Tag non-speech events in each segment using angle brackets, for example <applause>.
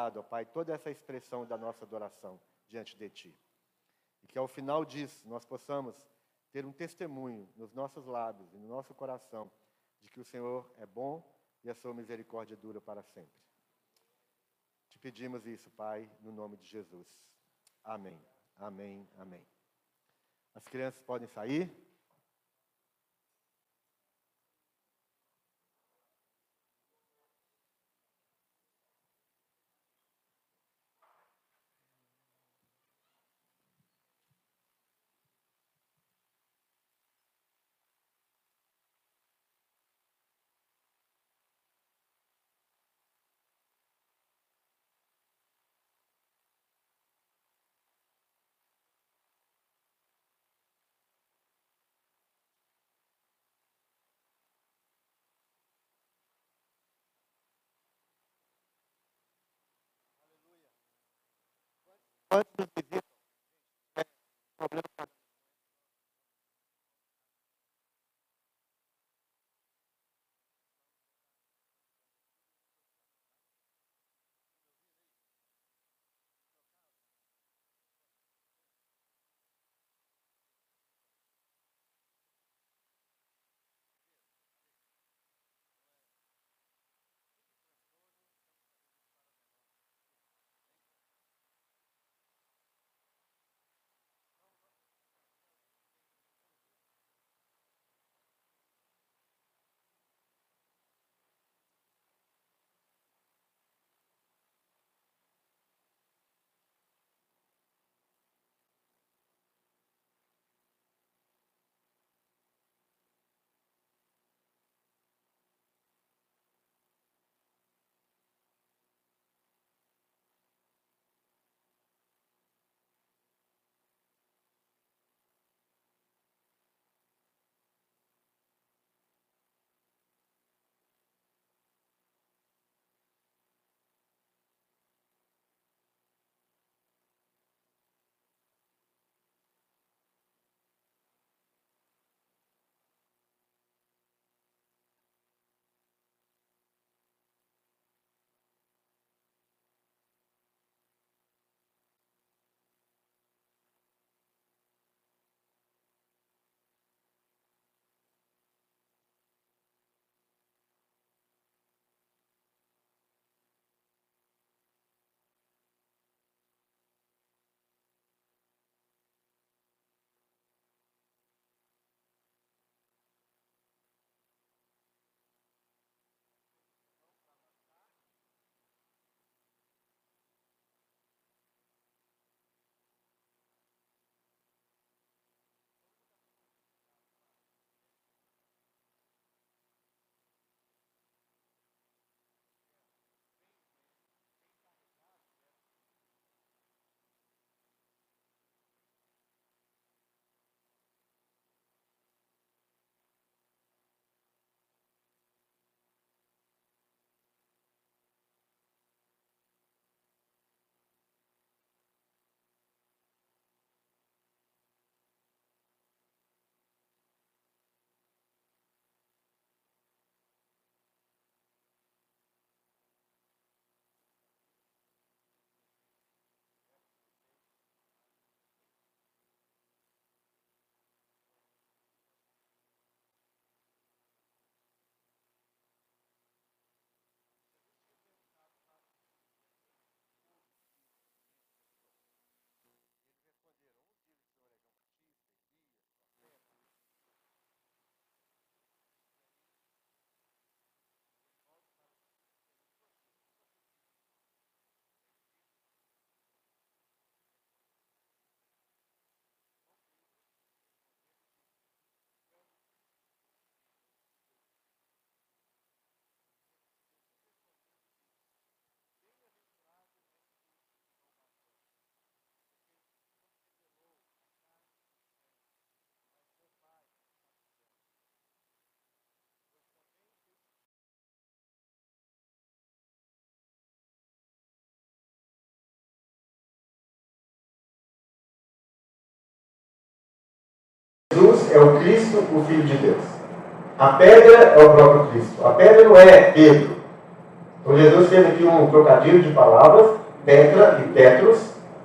liberado, ó Pai, toda essa expressão da nossa adoração diante de Ti. E que ao final disso nós possamos ter um testemunho nos nossos lábios e no nosso coração de que o Senhor é bom e a sua misericórdia dura para sempre. Te pedimos isso, Pai, no nome de Jesus. Amém. Amém. Amém. As crianças podem sair. Quantos nos visitam? É, problema Jesus é o Cristo, o Filho de Deus. A pedra é o próprio Cristo. A pedra não é Pedro. Então Jesus fez aqui um trocadilho de palavras, tetra e tetros.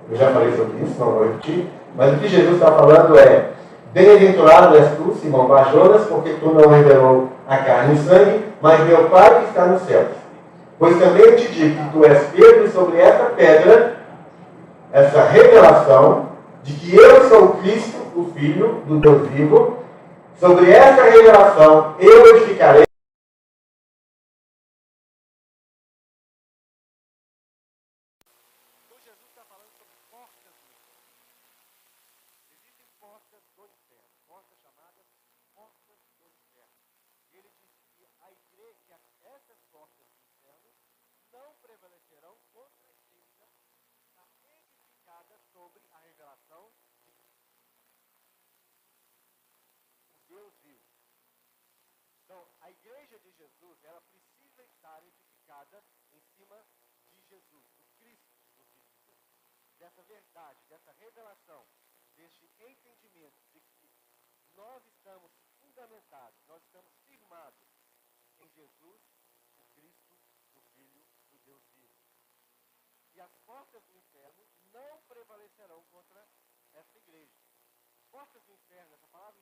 Eu já falei sobre isso, não vou repetir. Mas o que Jesus está falando é: Bem-aventurado és tu, Simão Bajonas, porque tu não revelou a carne e sangue, mas meu Pai que está nos céus. Pois também te digo que tu és Pedro, e sobre esta pedra, essa revelação de que eu sou o Cristo, o Filho do Deus vivo, sobre esta revelação eu edificarei Jesus, ela precisa estar edificada em cima de Jesus, do Cristo, do Filho de Deus. Dessa verdade, dessa revelação, deste entendimento de que nós estamos fundamentados, nós estamos firmados em Jesus, o Cristo, o Filho do Deus vivo. E as portas do inferno não prevalecerão contra essa igreja. Portas do inferno, essa palavra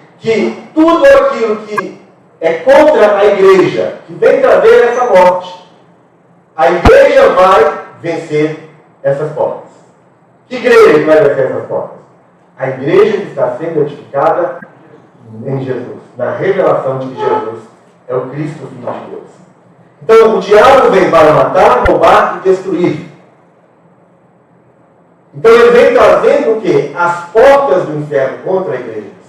que tudo aquilo que é contra a igreja, que vem trazer essa morte, a igreja vai vencer essas portas. Que igreja vai vencer essas portas? A igreja que está sendo edificada em Jesus, na revelação de que Jesus é o Cristo, Filho de Deus. Então, o diabo vem para matar, roubar e destruir. Então, ele vem trazendo o quê? As portas do inferno contra a igreja.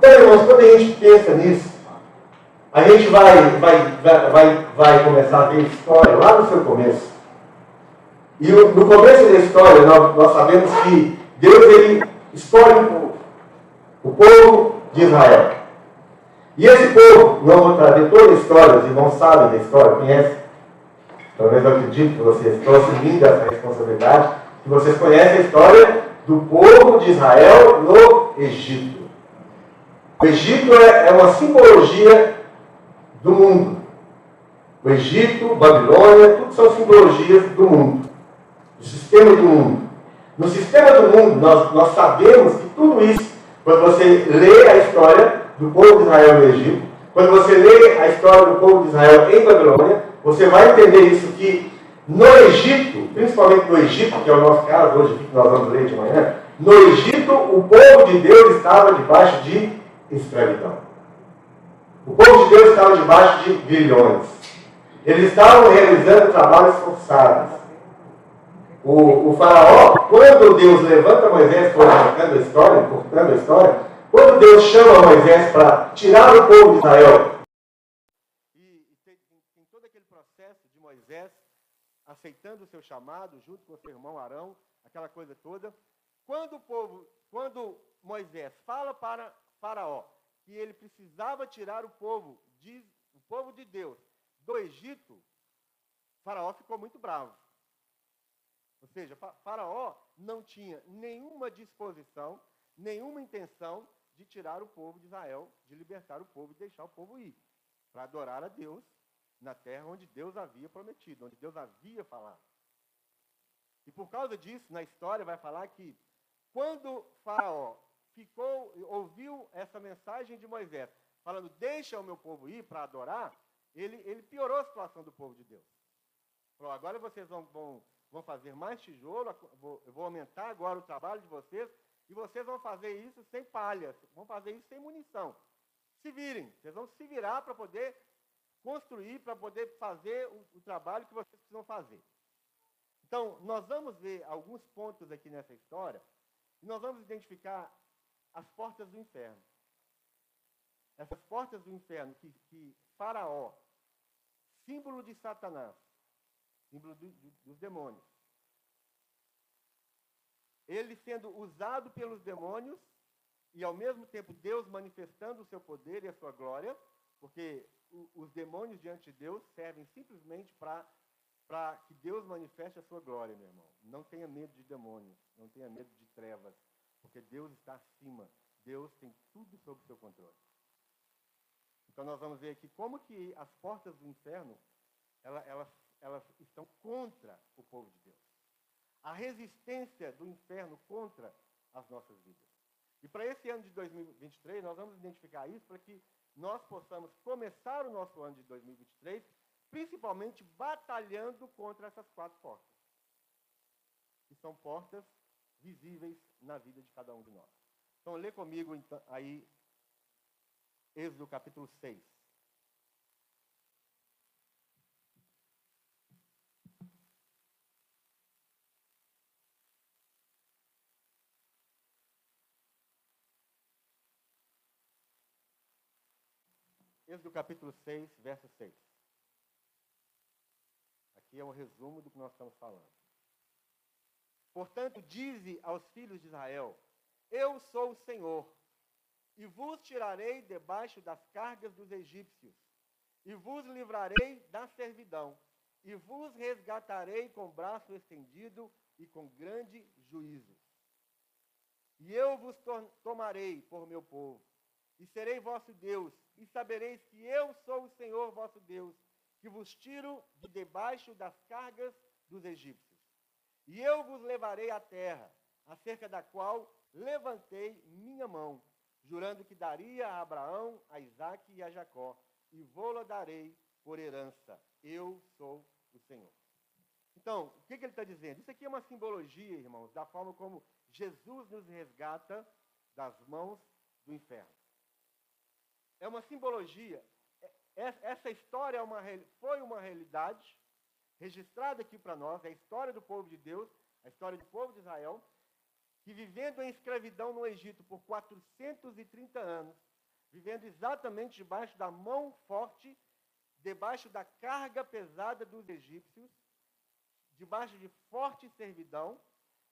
Então, irmãos, quando a gente pensa nisso, a gente vai, vai, vai, vai, começar a ver a história lá no seu começo. E no começo da história, nós, nós sabemos que Deus ele escolhe um povo, o povo de Israel. E esse povo, não vou trazer toda a história, os irmãos sabem da história, conhecem. Pelo menos eu acredito que vocês estão assumindo essa responsabilidade, que vocês conhecem a história do povo de Israel no Egito. O Egito é, é uma simbologia do mundo. O Egito, Babilônia, tudo são simbologias do mundo, do sistema do mundo. No sistema do mundo, nós, nós sabemos que tudo isso, quando você lê a história do povo de Israel no Egito, quando você lê a história do povo de Israel em Babilônia, você vai entender isso que no Egito, principalmente no Egito, que é o nosso caso hoje que nós vamos ler de manhã, no Egito o povo de Deus estava debaixo de escravidão. O povo de Deus estava debaixo de grilhões. Eles estavam realizando trabalhos forçados. O, o, faraó, quando Deus levanta Moisés, cortando a história, cortando a história, quando Deus chama Moisés para tirar o povo de Israel, tem, tem, todo aquele processo de Moisés aceitando o seu chamado, junto com o seu irmão Arão, aquela coisa toda. Quando o povo, quando Moisés fala para Faraó que ele precisava tirar o povo, de, o povo de Deus, do Egito, Faraó ficou muito bravo. Ou seja, Faraó não tinha nenhuma disposição, nenhuma intenção de tirar o povo de Israel, de libertar o povo e deixar o povo ir, para adorar a Deus na terra onde Deus havia prometido, onde Deus havia falado. E por causa disso, na história vai falar que quando Faraó ficou, ouviu essa mensagem de Moisés, falando, deixa o meu povo ir para adorar, ele, ele piorou a situação do povo de Deus. Falou, agora vocês vão, vão vão fazer mais tijolo, eu vou aumentar agora o trabalho de vocês, e vocês vão fazer isso sem palha, vão fazer isso sem munição. Se virem, vocês vão se virar para poder construir, para poder fazer o, o, trabalho que vocês precisam fazer. Então, nós vamos ver alguns pontos aqui nessa história, e nós vamos identificar as portas do inferno. Essas portas do inferno que, que Faraó, símbolo de Satanás, símbolo do, do, dos demônios, ele sendo usado pelos demônios e ao mesmo tempo Deus manifestando o seu poder e a sua glória, porque os demônios diante de Deus servem simplesmente para para que Deus manifeste a sua glória, meu irmão. Não tenha medo de demônios, não tenha medo de trevas, porque Deus está acima. Deus tem tudo sob seu controle. Então nós vamos ver aqui como que as portas do inferno, elas, elas, elas estão contra o povo de Deus. A resistência do inferno contra as nossas vidas. E para esse ano de 2023, nós vamos identificar isso para que nós possamos começar o nosso ano de 2023 principalmente batalhando contra essas quatro portas. Que são portas visíveis na vida de cada um de nós. Então, lê comigo então, aí, Êxodo capítulo 6. Êxodo capítulo 6, verso 6. Aqui é um resumo do que nós estamos falando. Portanto, dize aos filhos de Israel: Eu sou o Senhor, e vos tirarei debaixo das cargas dos egípcios, e vos livrarei da servidão, e vos resgatarei com braço estendido e com grande juízo. E eu vos tomarei por meu povo, e serei vosso Deus, e sabereis que eu sou o Senhor vosso Deus, que vos tiro de debaixo das cargas dos egípcios. E eu vos levarei à terra, acerca da qual levantei minha mão, jurando que daria a Abraão, a Isaque e a Jacó, e vou-la darei por herança. Eu sou o Senhor. Então, o que, que ele está dizendo? Isso aqui é uma simbologia, irmãos, da forma como Jesus nos resgata das mãos do inferno. É uma simbologia essa história é foi uma realidade registrada aqui para nós, é a história do povo de Deus, a história do povo de Israel, que vivendo em escravidão no Egito por 430 anos, vivendo exatamente debaixo da mão forte, debaixo da carga pesada dos egípcios, debaixo de forte servidão,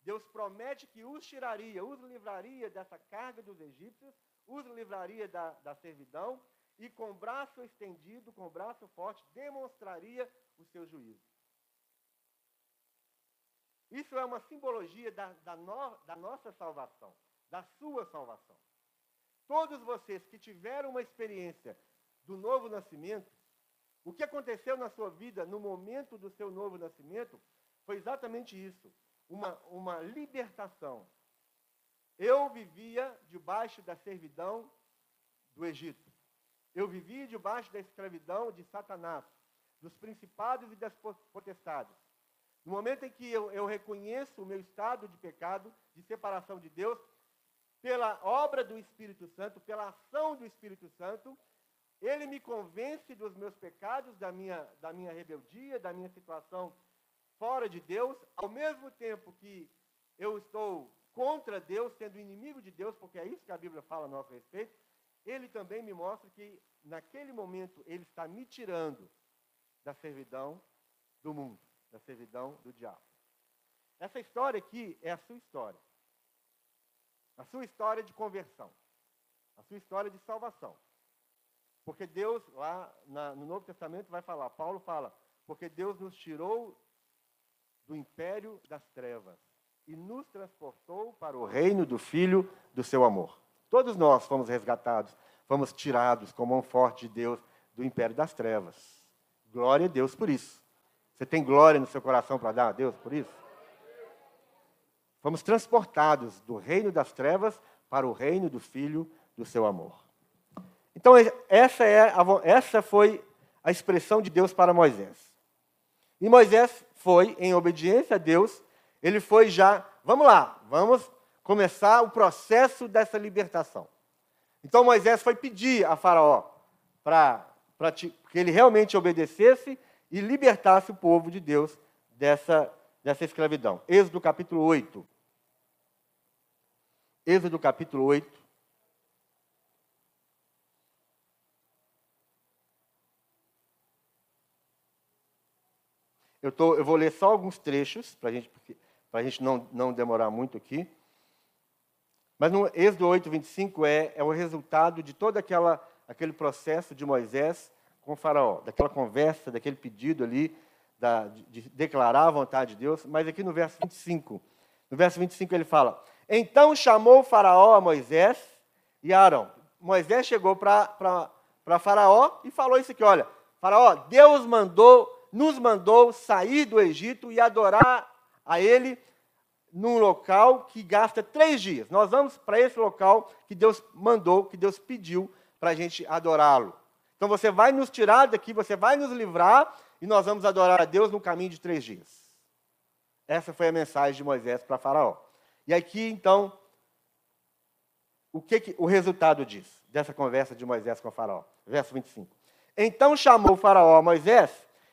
Deus promete que os tiraria, os livraria dessa carga dos egípcios, os livraria da, da servidão, e com braço estendido, com braço forte, demonstraria o seu juízo. Isso é uma simbologia da, da, no, da nossa salvação, da sua salvação. Todos vocês que tiveram uma experiência do novo nascimento, o que aconteceu na sua vida no momento do seu novo nascimento foi exatamente isso: uma, uma libertação. Eu vivia debaixo da servidão do Egito. Eu vivi debaixo da escravidão de Satanás, dos principados e das potestades. No momento em que eu, eu reconheço o meu estado de pecado, de separação de Deus, pela obra do Espírito Santo, pela ação do Espírito Santo, ele me convence dos meus pecados, da minha, da minha rebeldia, da minha situação fora de Deus, ao mesmo tempo que eu estou contra Deus, sendo inimigo de Deus, porque é isso que a Bíblia fala a nosso respeito, ele também me mostra que naquele momento, ele está me tirando da servidão do mundo, da servidão do diabo. Essa história aqui é a sua história. A sua história de conversão. A sua história de salvação. Porque Deus, lá na, no Novo Testamento, vai falar, Paulo fala, porque Deus nos tirou do império das trevas e nos transportou para o reino do Filho do seu amor. Todos nós fomos resgatados fomos tirados com mão forte de Deus do império das trevas. Glória a Deus por isso. Você tem glória no seu coração para dar a Deus por isso? Fomos transportados do reino das trevas para o reino do Filho do seu amor. Então, essa, é a, essa foi a expressão de Deus para Moisés. E Moisés foi, em obediência a Deus, ele foi já, vamos lá, vamos começar o processo dessa libertação. Então Moisés foi pedir a Faraó para que ele realmente obedecesse e libertasse o povo de Deus dessa, dessa escravidão. Êxodo capítulo 8. Êxodo capítulo 8. Eu, tô, eu vou ler só alguns trechos, para gente, a gente não, não demorar muito aqui. Mas no Êxodo 8, 25 é, é o resultado de todo aquela, aquele processo de Moisés com o faraó, daquela conversa, daquele pedido ali, da, de, de declarar a vontade de Deus. Mas aqui no verso 25, no verso 25 ele fala, Então chamou o faraó a Moisés e Arão. Moisés chegou para faraó e falou isso aqui, olha, faraó, Deus mandou nos mandou sair do Egito e adorar a Ele num local que gasta três dias. Nós vamos para esse local que Deus mandou, que Deus pediu para a gente adorá-lo. Então você vai nos tirar daqui, você vai nos livrar e nós vamos adorar a Deus no caminho de três dias. Essa foi a mensagem de Moisés para Faraó. E aqui, então, o que, que o resultado disso, dessa conversa de Moisés com Faraó? Verso 25. Então chamou Faraó a Moisés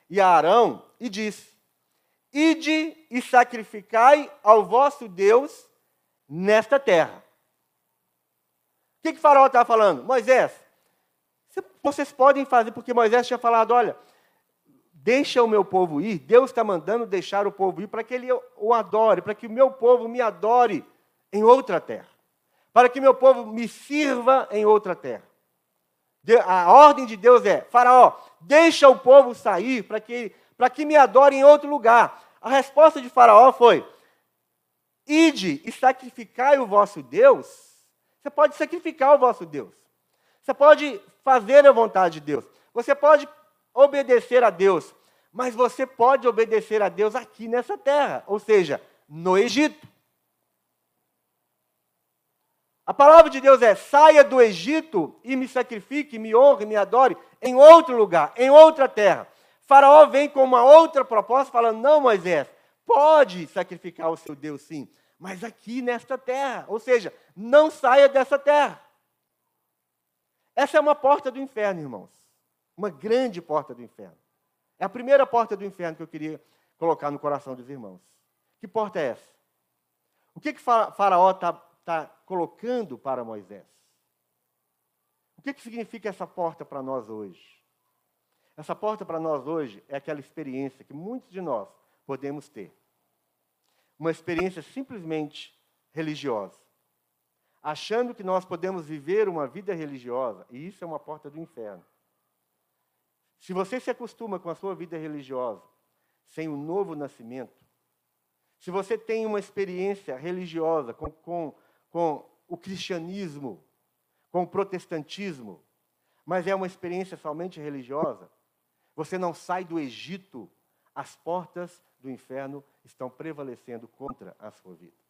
e a Arão e disse: Ide e sacrificai ao vosso Deus nesta terra. O que, que Faraó está falando? Moisés, vocês podem fazer, porque Moisés tinha falado: olha, deixa o meu povo ir. Deus está mandando deixar o povo ir para que ele o adore, para que o meu povo me adore em outra terra, para que meu povo me sirva em outra terra. A ordem de Deus é: Faraó, deixa o povo sair para que, para que me adore em outro lugar. A resposta de Faraó foi: Ide e sacrificai o vosso Deus. Você pode sacrificar o vosso Deus. Você pode fazer a vontade de Deus. Você pode obedecer a Deus. Mas você pode obedecer a Deus aqui nessa terra, ou seja, no Egito. A palavra de Deus é: saia do Egito e me sacrifique, me honre, me adore em outro lugar, em outra terra. Faraó vem com uma outra proposta, falando: não, Moisés, pode sacrificar o seu Deus sim, mas aqui nesta terra. Ou seja, não saia dessa terra. Essa é uma porta do inferno, irmãos. Uma grande porta do inferno. É a primeira porta do inferno que eu queria colocar no coração dos irmãos. Que porta é essa? O que, que Faraó está está colocando para Moisés. O que, que significa essa porta para nós hoje? Essa porta para nós hoje é aquela experiência que muitos de nós podemos ter. Uma experiência simplesmente religiosa. Achando que nós podemos viver uma vida religiosa, e isso é uma porta do inferno. Se você se acostuma com a sua vida religiosa sem o um novo nascimento, se você tem uma experiência religiosa com, com com o cristianismo, com o protestantismo, mas é uma experiência somente religiosa, você não sai do Egito, as portas do inferno estão prevalecendo contra a sua vida.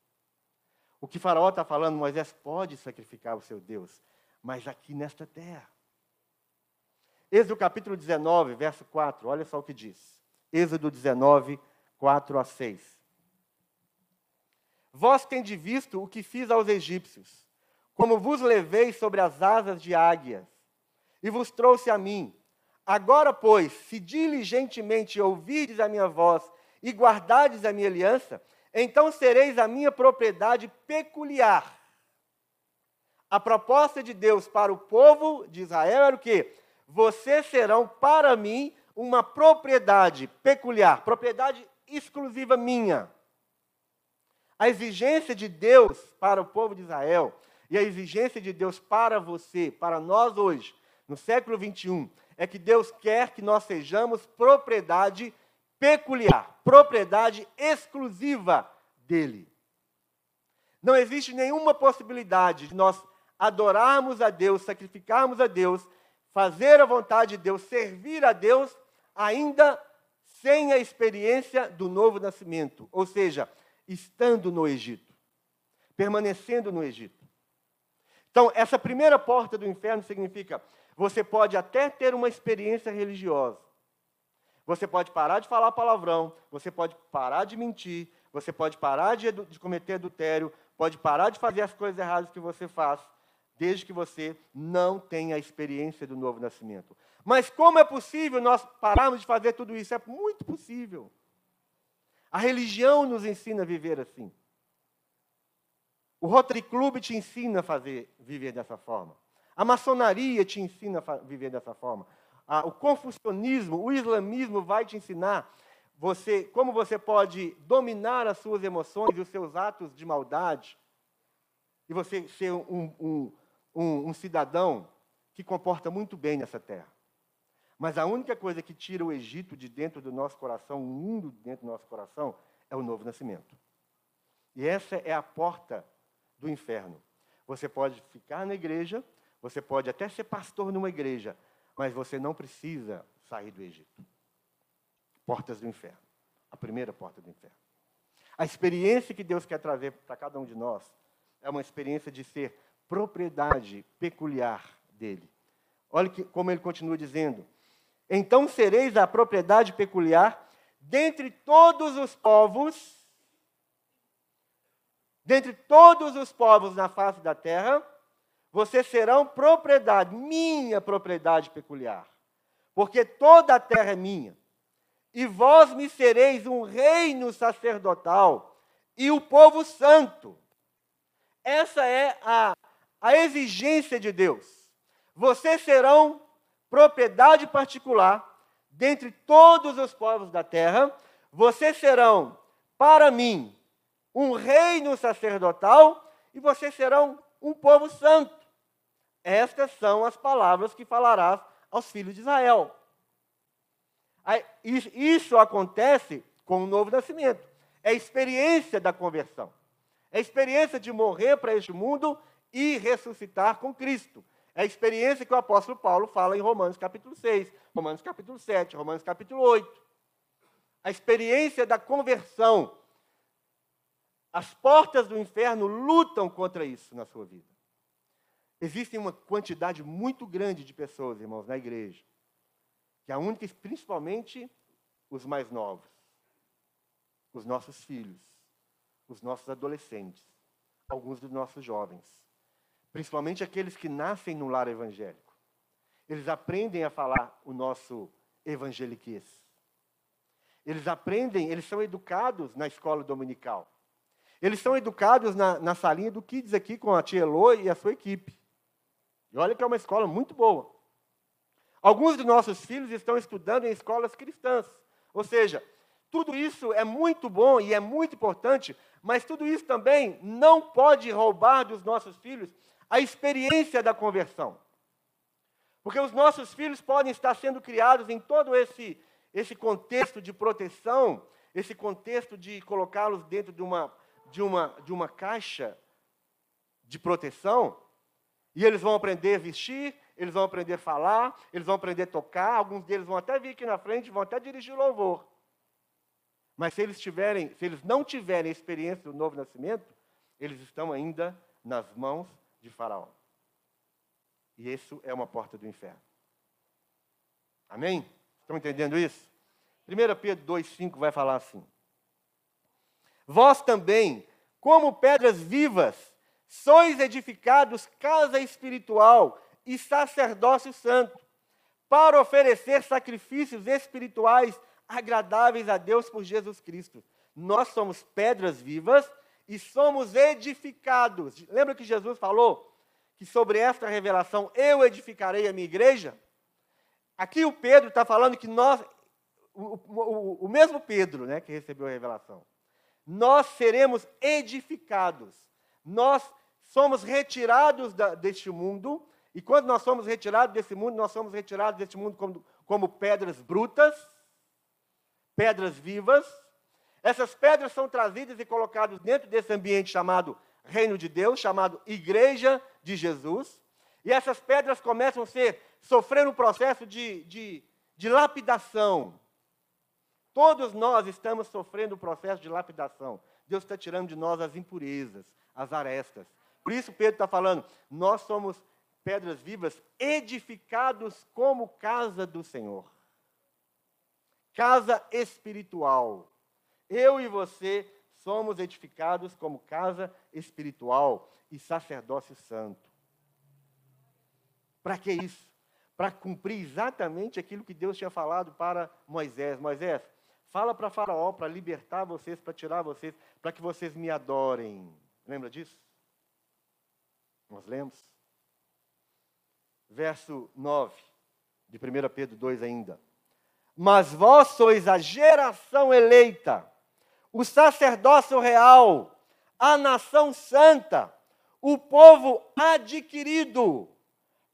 O que Faraó está falando, Moisés pode sacrificar o seu Deus, mas aqui nesta terra. Êxodo capítulo 19, verso 4, olha só o que diz. Êxodo 19, 4 a 6. Vós tendes visto o que fiz aos egípcios, como vos levei sobre as asas de águias, e vos trouxe a mim. Agora, pois, se diligentemente ouvirdes a minha voz e guardardes a minha aliança, então sereis a minha propriedade peculiar. A proposta de Deus para o povo de Israel era o quê? Vocês serão para mim uma propriedade peculiar, propriedade exclusiva minha. A exigência de Deus para o povo de Israel e a exigência de Deus para você, para nós hoje, no século 21, é que Deus quer que nós sejamos propriedade peculiar, propriedade exclusiva dele. Não existe nenhuma possibilidade de nós adorarmos a Deus, sacrificarmos a Deus, fazer a vontade de Deus, servir a Deus, ainda sem a experiência do novo nascimento. Ou seja, estando no Egito, permanecendo no Egito. Então, essa primeira porta do inferno significa: você pode até ter uma experiência religiosa, você pode parar de falar palavrão, você pode parar de mentir, você pode parar de, de cometer adultério, pode parar de fazer as coisas erradas que você faz, desde que você não tenha a experiência do novo nascimento. Mas como é possível nós pararmos de fazer tudo isso? É muito possível. A religião nos ensina a viver assim. O Rotary Club te ensina a fazer, viver dessa forma. A maçonaria te ensina a viver dessa forma. O confucionismo, o islamismo vai te ensinar você, como você pode dominar as suas emoções e os seus atos de maldade, e você ser um, um, um, um cidadão que comporta muito bem nessa terra. Mas a única coisa que tira o Egito de dentro do nosso coração, o mundo de dentro do nosso coração, é o novo nascimento. E essa é a porta do inferno. Você pode ficar na igreja, você pode até ser pastor numa igreja, mas você não precisa sair do Egito. Portas do inferno. A primeira porta do inferno. A experiência que Deus quer trazer para cada um de nós é uma experiência de ser propriedade peculiar dele. Olha que, como ele continua dizendo: Então sereis a propriedade peculiar dentre todos os povos, dentre todos os povos na face da terra, vocês serão propriedade, minha propriedade peculiar, porque toda a terra é minha. E vós me sereis um reino sacerdotal e o povo santo. Essa é a, a exigência de Deus. Vocês serão propriedade particular dentre todos os povos da terra. Vocês serão, para mim, um reino sacerdotal e vocês serão um povo santo. Estas são as palavras que falarás aos filhos de Israel. Isso acontece com o novo nascimento. É a experiência da conversão. É a experiência de morrer para este mundo e ressuscitar com Cristo. É a experiência que o apóstolo Paulo fala em Romanos capítulo 6, Romanos capítulo 7, Romanos capítulo 8. A experiência da conversão. As portas do inferno lutam contra isso na sua vida. Existe uma quantidade muito grande de pessoas, irmãos, na igreja, que a única, principalmente os mais novos, os nossos filhos, os nossos adolescentes, alguns dos nossos jovens, principalmente aqueles que nascem no lar evangélico. Eles aprendem a falar o nosso evangeliquez. Eles aprendem, eles são educados na escola dominical. Eles são educados na, na salinha do Kids aqui com a tia Elo e a sua equipe. E olha que é uma escola muito boa. Alguns dos nossos filhos estão estudando em escolas cristãs. Ou seja, tudo isso é muito bom e é muito importante, mas tudo isso também não pode roubar dos nossos filhos a experiência da conversão. Porque os nossos filhos podem estar sendo criados em todo esse, esse contexto de proteção, esse contexto de colocá-los dentro de uma, de, uma, de uma caixa de proteção, e eles vão aprender a vestir, eles vão aprender a falar, eles vão aprender a tocar, alguns deles vão até vir aqui na frente, vão até dirigir louvor. Mas se eles tiverem, se eles não tiverem experiência do novo nascimento, eles estão ainda nas mãos de Faraó. E isso é uma porta do inferno. Amém? Estão entendendo isso? 1 Pedro 2,5 vai falar assim: Vós também, como pedras vivas, sois edificados casa espiritual e sacerdócio santo, para oferecer sacrifícios espirituais agradáveis a Deus por Jesus Cristo. Nós somos pedras vivas e somos edificados. Lembra que Jesus falou que sobre esta revelação eu edificarei a minha igreja? Aqui o Pedro está falando que nós, o, o, o, mesmo Pedro né, que recebeu a revelação, nós seremos edificados. Nós somos retirados da, deste mundo, e quando nós somos retirados desse mundo, nós somos retirados deste mundo como, como pedras brutas, pedras vivas, essas pedras são trazidas e colocadas dentro desse ambiente chamado Reino de Deus, chamado Igreja de Jesus. E essas pedras começam a ser, sofrer um processo de, de, de lapidação. Todos nós estamos sofrendo o um processo de lapidação. Deus está tirando de nós as impurezas, as arestas. Por isso Pedro está falando, nós somos pedras vivas, edificados como casa do Senhor. Casa espiritual. Eu e você somos edificados como casa espiritual e sacerdócio santo. Para que isso? Para cumprir exatamente aquilo que Deus tinha falado para Moisés. Moisés, Fala para Faraó para libertar vocês, para tirar vocês, para que vocês me adorem. Lembra disso? Nós lemos. Verso 9, de 1 Pedro 2 ainda. Mas vós sois a geração eleita, o sacerdócio real, a nação santa, o povo adquirido,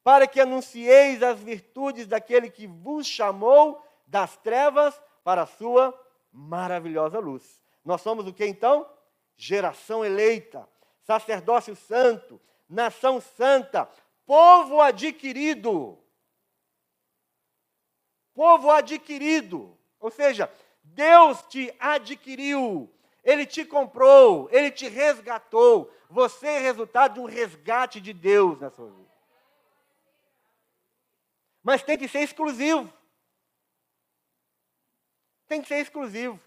para que anuncieis as virtudes daquele que vos chamou das trevas para a sua maravilhosa luz. Nós somos o que então? Geração eleita, sacerdócio santo, nação santa, povo adquirido. Povo adquirido. Ou seja, Deus te adquiriu, Ele te comprou, Ele te resgatou. Você é resultado de um resgate de Deus na sua vida. Mas tem que ser exclusivo. Tem que ser exclusivo.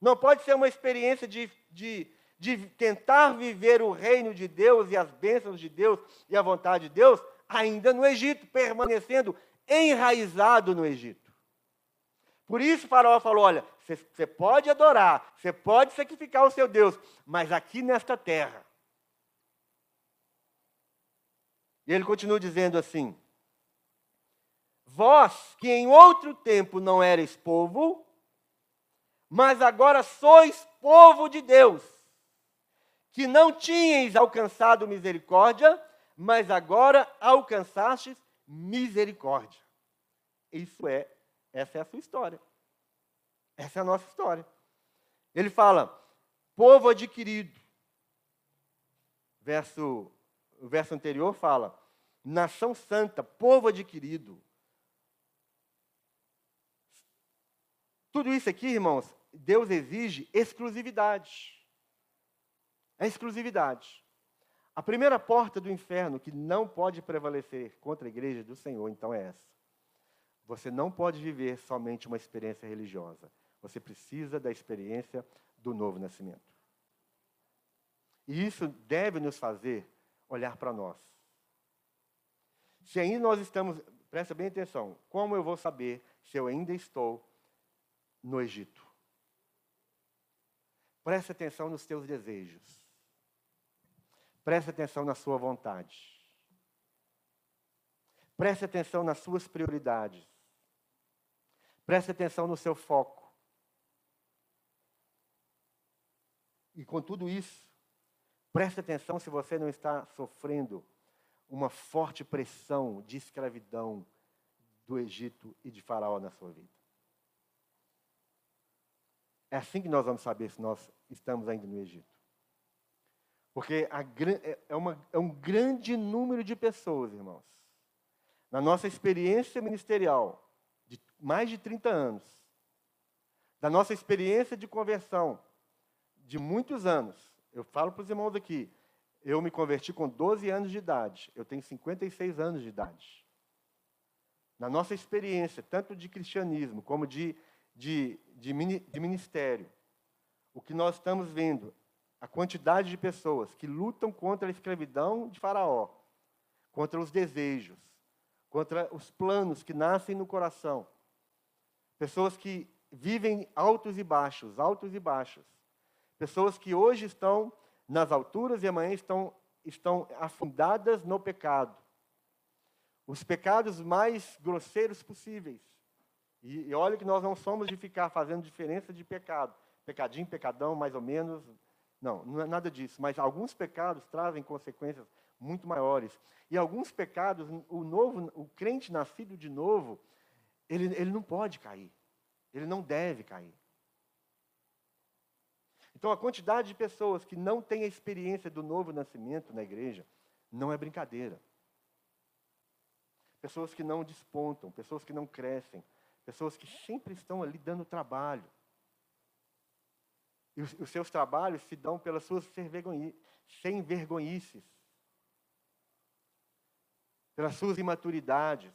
Não pode ser uma experiência de, de, de tentar viver o reino de Deus e as bênçãos de Deus e a vontade de Deus ainda no Egito, permanecendo enraizado no Egito. Por isso o faraó falou: olha, você pode adorar, você pode sacrificar o seu Deus, mas aqui nesta terra. E ele continua dizendo assim: Vós, que em outro tempo não erais povo, mas agora sois povo de Deus, que não tinhais alcançado misericórdia, mas agora alcançastes misericórdia. Isso é, essa é a sua história. Essa é a nossa história. Ele fala, povo adquirido. Verso, o verso anterior fala, nação santa, povo adquirido. Tudo isso aqui, irmãos, Deus exige exclusividade. É exclusividade. A primeira porta do inferno que não pode prevalecer contra a igreja do Senhor, então, é essa. Você não pode viver somente uma experiência religiosa. Você precisa da experiência do novo nascimento. E isso deve nos fazer olhar para nós. Se ainda nós estamos, presta bem atenção, como eu vou saber se eu ainda estou no Egito. Preste atenção nos teus desejos. Preste atenção na sua vontade. Preste atenção nas suas prioridades. Preste atenção no seu foco. E com tudo isso, preste atenção se você não está sofrendo uma forte pressão de escravidão do Egito e de Faraó na sua vida. É assim que nós vamos saber se nós estamos ainda no Egito. Porque a, é, é, uma, é um grande número de pessoas, irmãos. Na nossa experiência ministerial, de mais de 30 anos, da nossa experiência de conversão, de muitos anos, eu falo para os irmãos aqui, eu me converti com 12 anos de idade, eu tenho 56 anos de idade. Na nossa experiência, tanto de cristianismo como de de, de, de ministério, o que nós estamos vendo, a quantidade de pessoas que lutam contra a escravidão de Faraó, contra os desejos, contra os planos que nascem no coração. Pessoas que vivem altos e baixos, altos e baixos. Pessoas que hoje estão nas alturas e amanhã estão, estão afundadas no pecado. Os pecados mais grosseiros possíveis. E, e olha que nós não somos de ficar fazendo diferença de pecado. Pecadinho, pecadão, mais ou menos. Não, não é nada disso. Mas alguns pecados trazem consequências muito maiores. E alguns pecados, o novo, o crente nascido de novo, ele, ele não pode cair. Ele não deve cair. Então, a quantidade de pessoas que não têm a experiência do novo nascimento na igreja não é brincadeira. Pessoas que não despontam, pessoas que não crescem, Pessoas que sempre estão ali dando trabalho. E os, seus trabalhos se dão pelas suas sem vergonhices, pelas suas imaturidades,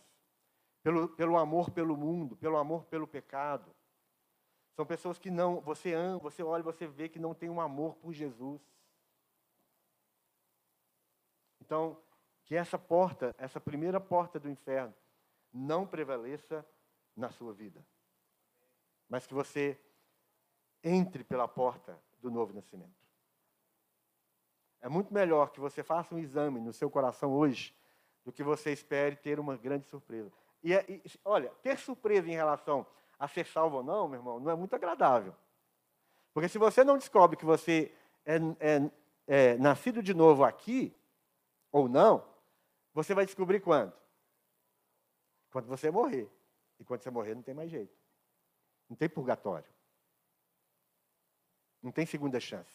pelo, pelo amor pelo mundo, pelo amor pelo pecado. São pessoas que não, você ama, você olha, você vê que não tem um amor por Jesus. Então, que essa porta, essa primeira porta do inferno, não prevaleça na sua vida. mas que você entre pela porta do novo nascimento. É muito melhor que você faça um exame no seu coração hoje do que você espere ter uma grande surpresa. E, é, e, olha, ter surpresa em relação a ser salvo ou não, meu irmão, não é muito agradável. Porque se você não descobre que você é, é, é nascido de novo aqui, ou não, você vai descobrir quando? Quando você morrer. E quando você morrer, não tem mais jeito. Não tem purgatório. Não tem segunda chance.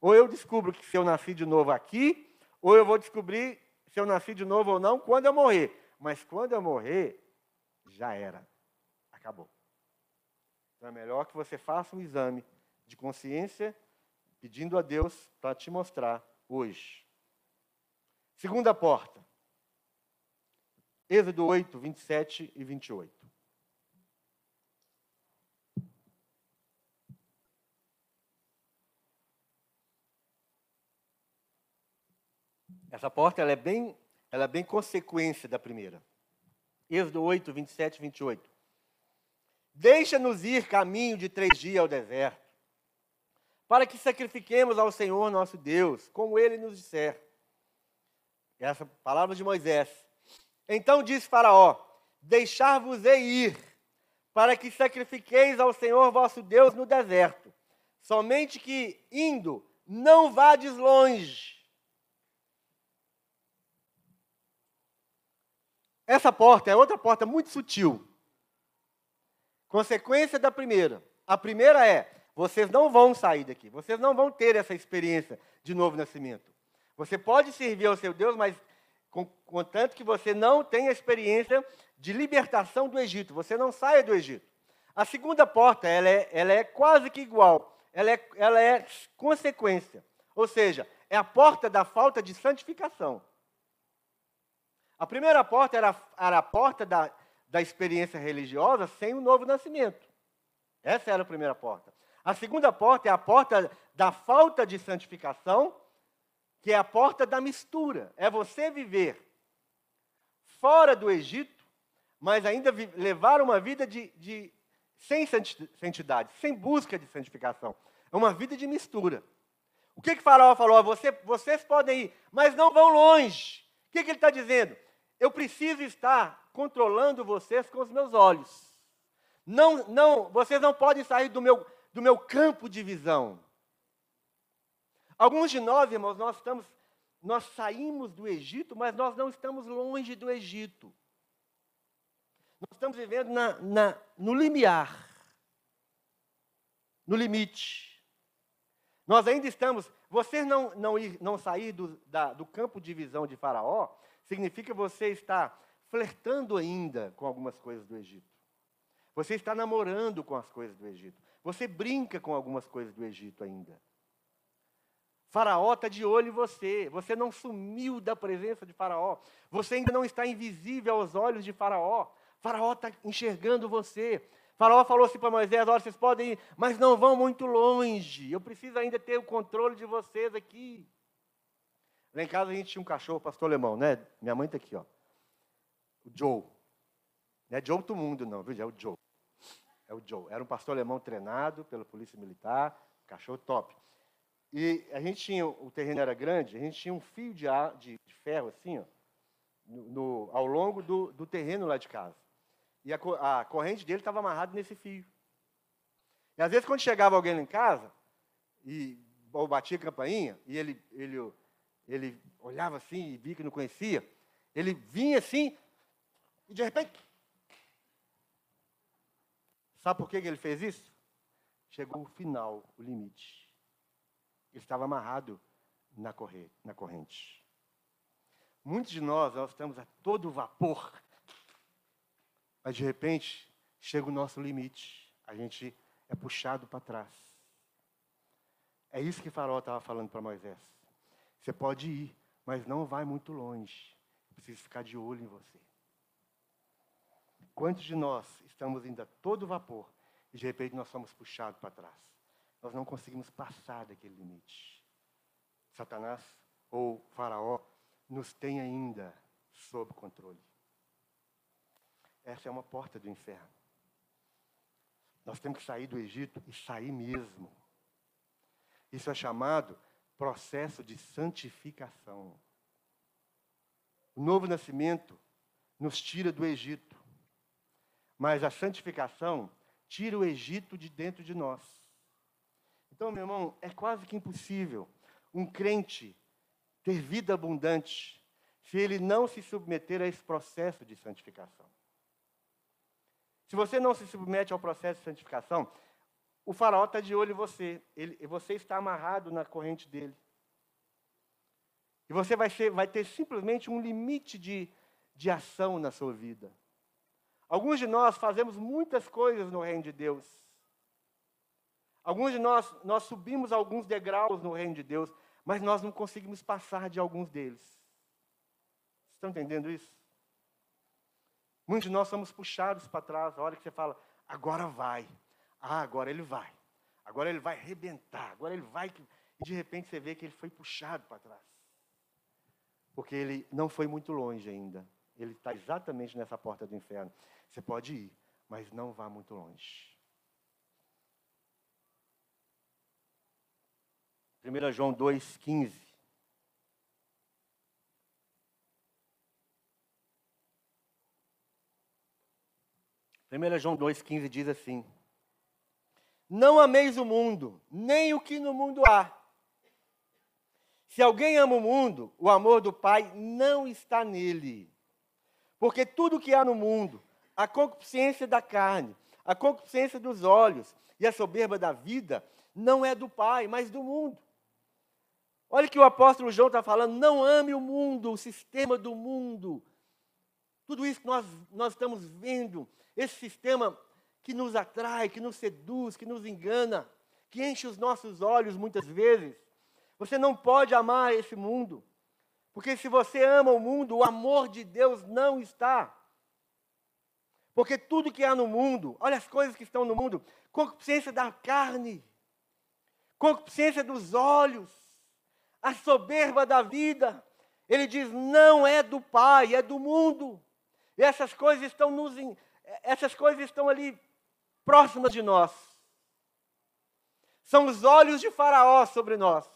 Ou eu descubro que se eu nasci de novo aqui, ou eu vou descobrir se eu nasci de novo ou não quando eu morrer. Mas quando eu morrer, já era. Acabou. Então é melhor que você faça um exame de consciência, pedindo a Deus para te mostrar hoje. Segunda porta. Êxodo 8, 27 e 28. Essa porta ela é, bem, ela é bem consequência da primeira. Êxodo 8, 27 e 28. Deixa-nos ir caminho de três dias ao deserto, para que sacrifiquemos ao Senhor nosso Deus, como ele nos disser. Essa palavra de Moisés. Então disse Faraó: Deixar-vos-ei ir, para que sacrifiqueis ao Senhor vosso Deus no deserto. Somente que, indo, não vades longe Essa porta é outra porta muito sutil. Consequência da primeira. A primeira é: vocês não vão sair daqui, vocês não vão ter essa experiência de novo nascimento. Você pode servir ao seu Deus, mas contanto que você não tenha experiência de libertação do Egito, você não saia do Egito. A segunda porta, ela é, ela é quase que igual, ela é, ela é consequência, ou seja, é a porta da falta de santificação. A primeira porta era, era a porta da, da experiência religiosa sem o novo nascimento. Essa era a primeira porta. A segunda porta é a porta da falta de santificação, que é a porta da mistura. É você viver fora do Egito, mas ainda levar uma vida de, de, sem santidade, sem busca de santificação. É uma vida de mistura. O que que Faraó falou? Você, vocês podem ir, mas não vão longe. O que, que ele está dizendo? Eu preciso estar controlando vocês com os meus olhos. Não, não, vocês não podem sair do meu, do meu campo de visão. Alguns de nós, irmãos, nós estamos, nós saímos do Egito, mas nós não estamos longe do Egito. Nós estamos vivendo na, na, no limiar, no limite. Nós ainda estamos. Vocês não, não, não sair do, da, do campo de visão de Faraó, significa você estar flertando ainda com algumas coisas do Egito. Você está namorando com as coisas do Egito. Você brinca com algumas coisas do Egito ainda. Faraó está de olho em você. Você não sumiu da presença de Faraó. Você ainda não está invisível aos olhos de Faraó. Faraó está enxergando você. Faraó falou assim para Moisés: Olha, vocês podem ir, mas não vão muito longe. Eu preciso ainda ter o controle de vocês aqui. Lá em casa a gente tinha um cachorro, pastor alemão, né? Minha mãe está aqui, ó. O Joe. Não é Joe do mundo, não, viu? É o Joe. É o Joe. Era um pastor alemão treinado pela polícia militar, cachorro top. E a gente tinha, o terreno era grande, a gente tinha um fio de, ar, de, de ferro assim, ó, no, no, ao longo do, do, terreno lá de casa. E a, a corrente dele estava amarrada nesse fio. E às vezes quando chegava alguém lá em casa, e ou batia a campainha, e ele, ele ele olhava assim e via que não conhecia. Ele vinha assim e de repente. Sabe por que ele fez isso? Chegou o final, o limite. Ele estava amarrado na corrente. Muitos de nós, nós estamos a todo vapor. Mas de repente, chega o nosso limite. A gente é puxado para trás. É isso que Farol estava falando para Moisés. Você pode ir, mas não vai muito longe. Preciso ficar de olho em você. Quantos de nós estamos ainda todo vapor e de repente nós somos puxados para trás? Nós não conseguimos passar daquele limite. Satanás ou Faraó nos tem ainda sob controle. Essa é uma porta do inferno. Nós temos que sair do Egito e sair mesmo. Isso é chamado processo de santificação. O novo nascimento nos tira do Egito, mas a santificação tira o Egito de dentro de nós. Então, meu irmão, é quase que impossível um crente ter vida abundante se ele não se submeter a esse processo de santificação. Se você não se submete ao processo de santificação, o faraó está de olho em você. Ele, você está amarrado na corrente dele. E você vai, ser, vai ter simplesmente um limite de, de ação na sua vida. Alguns de nós fazemos muitas coisas no reino de Deus. Alguns de nós, nós subimos alguns degraus no reino de Deus, mas nós não conseguimos passar de alguns deles. Estão entendendo isso? Muitos de nós somos puxados para trás. A hora que você fala, agora vai. Ah, agora ele vai. Agora ele vai arrebentar. Agora ele vai. E de repente você vê que ele foi puxado para trás. Porque ele não foi muito longe ainda. Ele está exatamente nessa porta do inferno. Você pode ir, mas não vá muito longe. 1 João 2,15. 1 João 2,15 diz assim: Não ameis o mundo, nem o que no mundo há. Se alguém ama o mundo, o amor do Pai não está nele. Porque tudo que há no mundo, a concupiscência da carne, a concupiscência dos olhos e a soberba da vida, não é do Pai, mas do mundo. Olha que o apóstolo João está falando: não ame o mundo, o sistema do mundo. Tudo isso que nós, nós estamos vendo esse sistema que nos atrai, que nos seduz, que nos engana, que enche os nossos olhos muitas vezes. Você não pode amar esse mundo, porque se você ama o mundo, o amor de Deus não está. Porque tudo que há no mundo, olha as coisas que estão no mundo: concupiscência da carne, concupiscência dos olhos, a soberba da vida. Ele diz: não é do Pai, é do mundo. E essas coisas estão nos, essas coisas estão ali próximas de nós. São os olhos de Faraó sobre nós.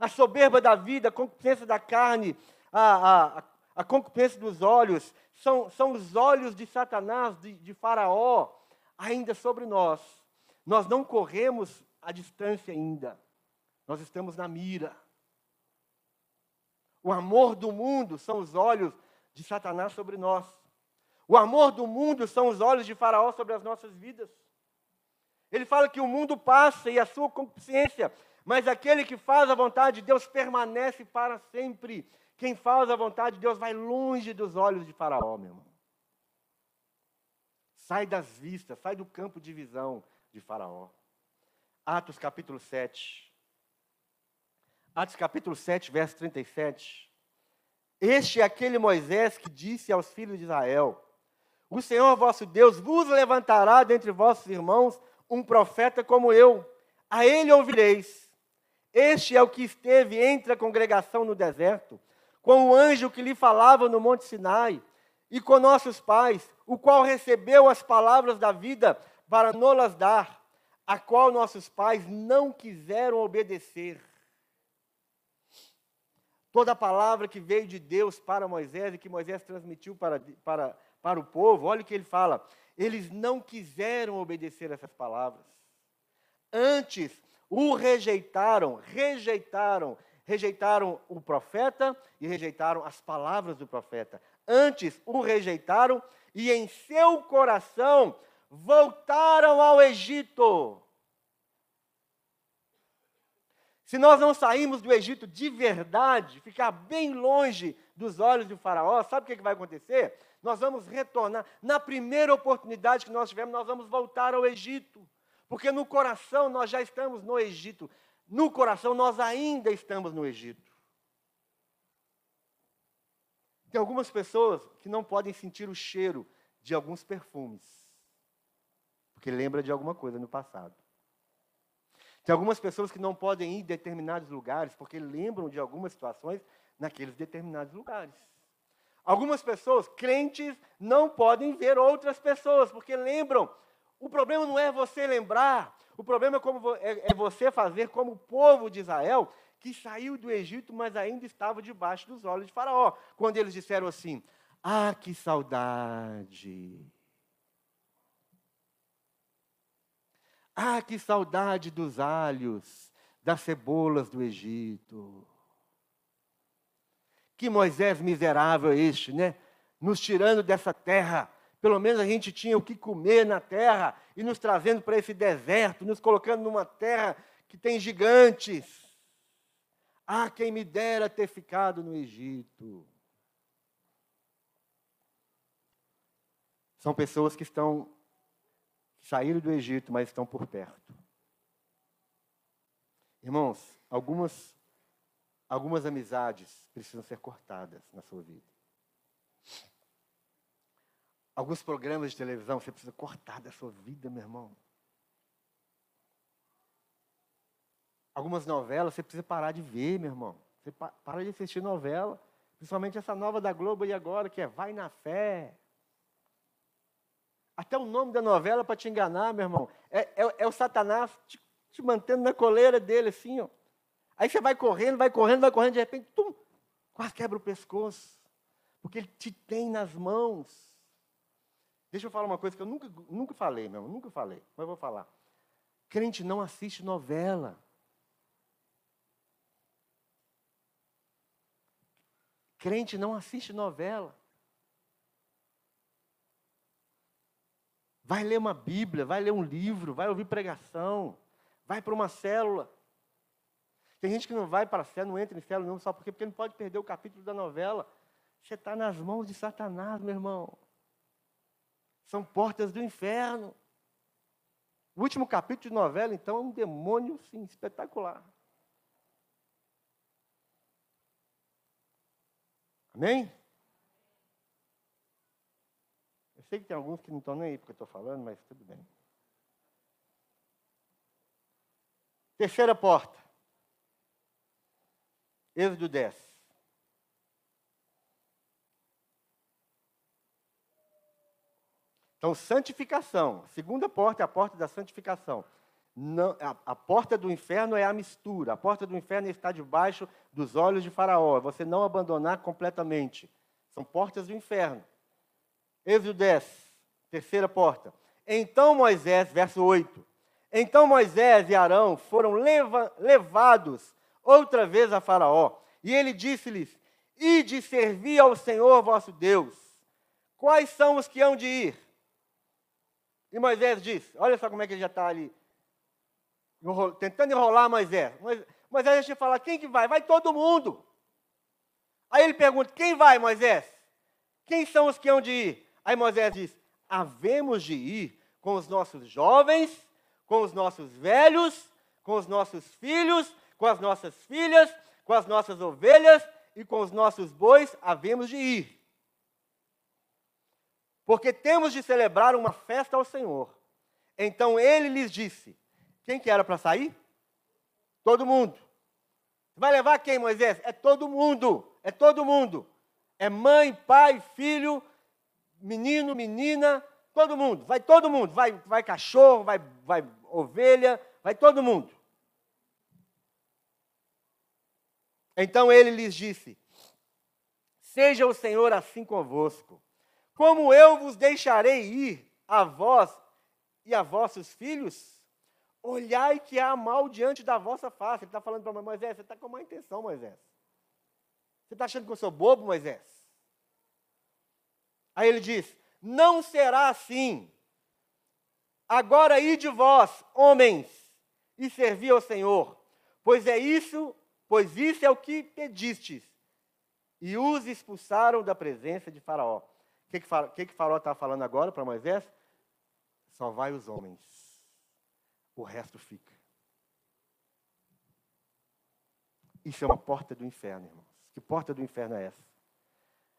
A soberba da vida, a concupiscência da carne, a, a, a concupiscência dos olhos, são, são os olhos de Satanás, de, de Faraó, ainda sobre nós. Nós não corremos a distância ainda. Nós estamos na mira. O amor do mundo são os olhos de Satanás sobre nós. O amor do mundo são os olhos de Faraó sobre as nossas vidas. Ele fala que o mundo passa e a sua consciência, mas aquele que faz a vontade de Deus permanece para sempre. Quem faz a vontade de Deus vai longe dos olhos de Faraó, meu irmão. Sai das vistas, sai do campo de visão de Faraó. Atos capítulo 7. Atos capítulo 7, verso 37. Este é aquele Moisés que disse aos filhos de Israel: o Senhor vosso Deus vos levantará dentre vossos irmãos um profeta como eu. A ele ouvireis. Este é o que esteve entre a congregação no deserto, com o anjo que lhe falava no monte Sinai, e com nossos pais, o qual recebeu as palavras da vida para nolas dar, a qual nossos pais não quiseram obedecer. Toda a palavra que veio de Deus para Moisés e que Moisés transmitiu para, para para o povo, olha o que ele fala. Eles não quiseram obedecer essas palavras. Antes, o rejeitaram, rejeitaram, rejeitaram o profeta e rejeitaram as palavras do profeta. Antes, o rejeitaram e em seu coração voltaram ao Egito. Se nós não sairmos do Egito de verdade, ficar bem longe dos olhos do Faraó, sabe o que vai acontecer? Nós vamos retornar. Na primeira oportunidade que nós tivermos, nós vamos voltar ao Egito. Porque no coração nós já estamos no Egito. No coração nós ainda estamos no Egito. Tem algumas pessoas que não podem sentir o cheiro de alguns perfumes. Porque lembra de alguma coisa no passado. Tem algumas pessoas que não podem ir em determinados lugares porque lembram de algumas situações naqueles determinados lugares. Algumas pessoas, crentes, não podem ver outras pessoas, porque lembram O problema não é você lembrar, o problema é, como, é, é você fazer como o povo de Israel, que saiu do Egito, mas ainda estava debaixo dos olhos de Faraó. Quando eles disseram assim: Ah, que saudade! Ah, que saudade dos alhos, das cebolas do Egito. Que Moisés miserável este, né? Nos tirando dessa terra. Pelo menos a gente tinha o que comer na terra e nos trazendo para esse deserto, nos colocando numa terra que tem gigantes. Ah, quem me dera ter ficado no Egito. São pessoas que estão saíram do Egito, mas estão por perto. Irmãos, algumas algumas amizades precisam ser cortadas na sua vida. Alguns programas de televisão você precisa cortar da sua vida, meu irmão. Algumas novelas você precisa parar de ver, meu irmão. Você para de assistir novela. Principalmente essa nova da Globo aí agora, que é Vai na Fé. Até o nome da novela para te enganar, meu irmão. É, é, é o Satanás te, te, mantendo na coleira dele, assim, ó. Aí você vai correndo, vai correndo, vai correndo, de repente, tum, quase quebra o pescoço. Porque ele te tem nas mãos. Deixa eu falar uma coisa que eu nunca, nunca falei, meu, nunca falei, mas vou falar. Crente não assiste novela. Crente não assiste novela. Vai ler uma Bíblia, vai ler um livro, vai ouvir pregação, vai para uma célula. Tem gente que não vai para a célula, não entra em célula não, só porque, porque não pode perder o capítulo da novela. Você está nas mãos de Satanás, meu irmão. São portas do inferno. O último capítulo de novela, então, é um demônio, sim, espetacular. Amém? Eu sei que tem alguns que não estão nem aí porque eu estou falando, mas tudo bem. Terceira porta. Êxodo 10. Então, santificação. A segunda porta é a porta da santificação. Não, a, a, porta do inferno é a mistura. A porta do inferno está debaixo dos olhos de Faraó. É você não abandonar completamente. São portas do inferno. Êxodo 10, terceira porta. Então Moisés, verso 8. Então Moisés e Arão foram leva, levados outra vez a Faraó. E ele disse-lhes: Ide servir ao Senhor vosso Deus. Quais são os que hão de ir? E Moisés disse: Olha só como é que ele já está ali tentando enrolar Moisés. Moisés deixa falar, quem que vai? Vai todo mundo. Aí ele pergunta, quem vai, Moisés? Quem são os que hão de ir? Aí Moisés diz, havemos de ir com os nossos jovens, com os nossos velhos, com os nossos filhos, com as nossas filhas, com as nossas ovelhas e com os nossos bois, havemos de ir. Porque temos de celebrar uma festa ao Senhor. Então ele lhes disse: quem que era para sair? Todo mundo. Vai levar quem, Moisés? É todo mundo. É todo mundo. É mãe, pai, filho, menino, menina, todo mundo. Vai todo mundo. Vai, vai cachorro, vai, vai ovelha, vai todo mundo. Então ele lhes disse: Seja o Senhor assim convosco, como eu vos deixarei ir a vós e a vossos filhos, Olhai que há mal diante da vossa face. Ele está falando para Moisés, você está com má intenção, Moisés. Você está achando que eu sou bobo, Moisés? Aí ele diz: Não será assim. Agora ide vós, homens, e servi ao Senhor, pois é isso, pois isso é o que pedistes. E os expulsaram da presença de Faraó. O que, que, Faraó está falando agora para Moisés? Só vai os homens o resto fica. Isso é uma porta do inferno, irmãos. Que porta do inferno é essa?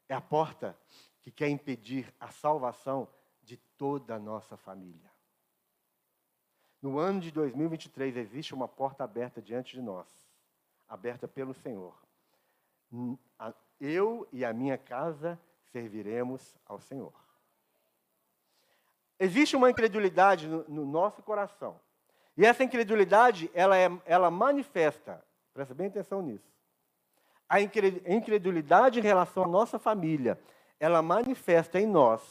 É a porta que quer impedir a salvação de toda a nossa família. No ano de 2023 existe uma porta aberta diante de nós, aberta pelo Senhor. Eu e a minha casa serviremos ao Senhor. existe uma incredulidade no, no nosso coração. E essa incredulidade, ela, é, ela manifesta, presta bem atenção nisso. A incredulidade em relação à nossa família, ela manifesta em nós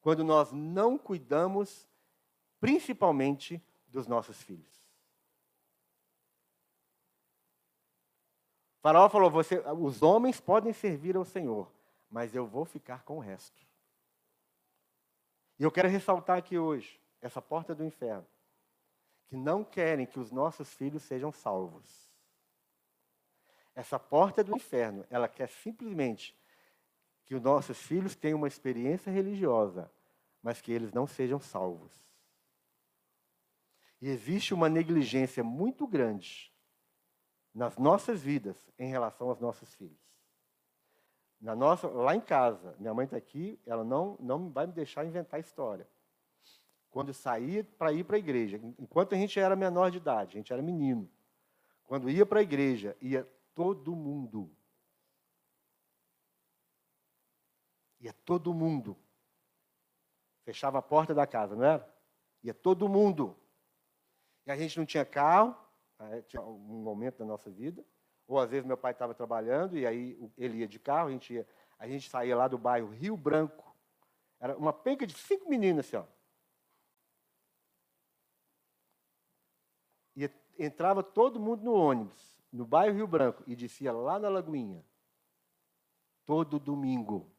quando nós não cuidamos, principalmente, dos nossos filhos. Faraó falou: você, os homens podem servir ao Senhor, mas eu vou ficar com o resto. E eu quero ressaltar aqui hoje, essa porta do inferno, que não querem que os nossos filhos sejam salvos. Essa porta do inferno, ela quer simplesmente que os nossos filhos tenham uma experiência religiosa, mas que eles não sejam salvos. E existe uma negligência muito grande nas nossas vidas em relação aos nossos filhos. Na nossa, lá em casa, minha mãe está aqui, ela não, não vai me deixar inventar história. Quando saía para ir para a igreja, enquanto a gente era menor de idade, a gente era menino, quando ia para a igreja, ia todo mundo. Ia todo mundo. Fechava a porta da casa, não era? Ia todo mundo. E a gente não tinha carro, tinha um momento da nossa vida. Ou às vezes meu pai estava trabalhando e aí ele ia de carro, a gente, ia, a gente saía lá do bairro Rio Branco. Era uma penca de cinco meninas assim, ó. E entrava todo mundo no ônibus, no bairro Rio Branco, e descia lá na Lagoinha. Todo domingo.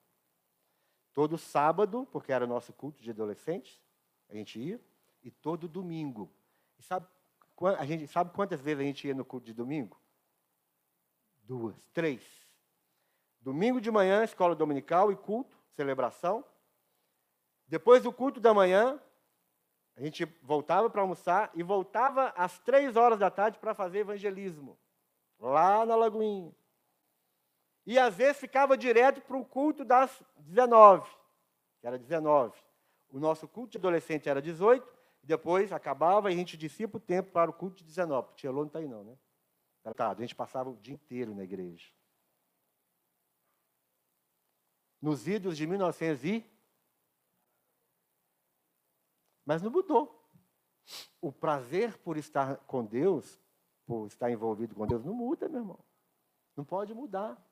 Todo sábado, porque era nosso culto de adolescentes, a gente ia, e todo domingo. E sabe, a gente sabe quantas vezes a gente ia no culto de domingo? duas, três. Domingo de manhã, escola dominical e culto, celebração. Depois do culto da manhã, a gente voltava para almoçar e voltava às três horas da tarde para fazer evangelismo, lá na Lagoinha. E às vezes ficava direto para o culto das 19, que era 19. O nosso culto de adolescente era 18, depois acabava e a gente descia para o tempo para o culto de 19. Tia Lô não está aí não, né? tratado. A gente passava o dia inteiro na igreja. Nos idos de 1900 e... Mas não mudou. O prazer por estar com Deus, por estar envolvido com Deus, não muda, meu irmão. Não pode mudar.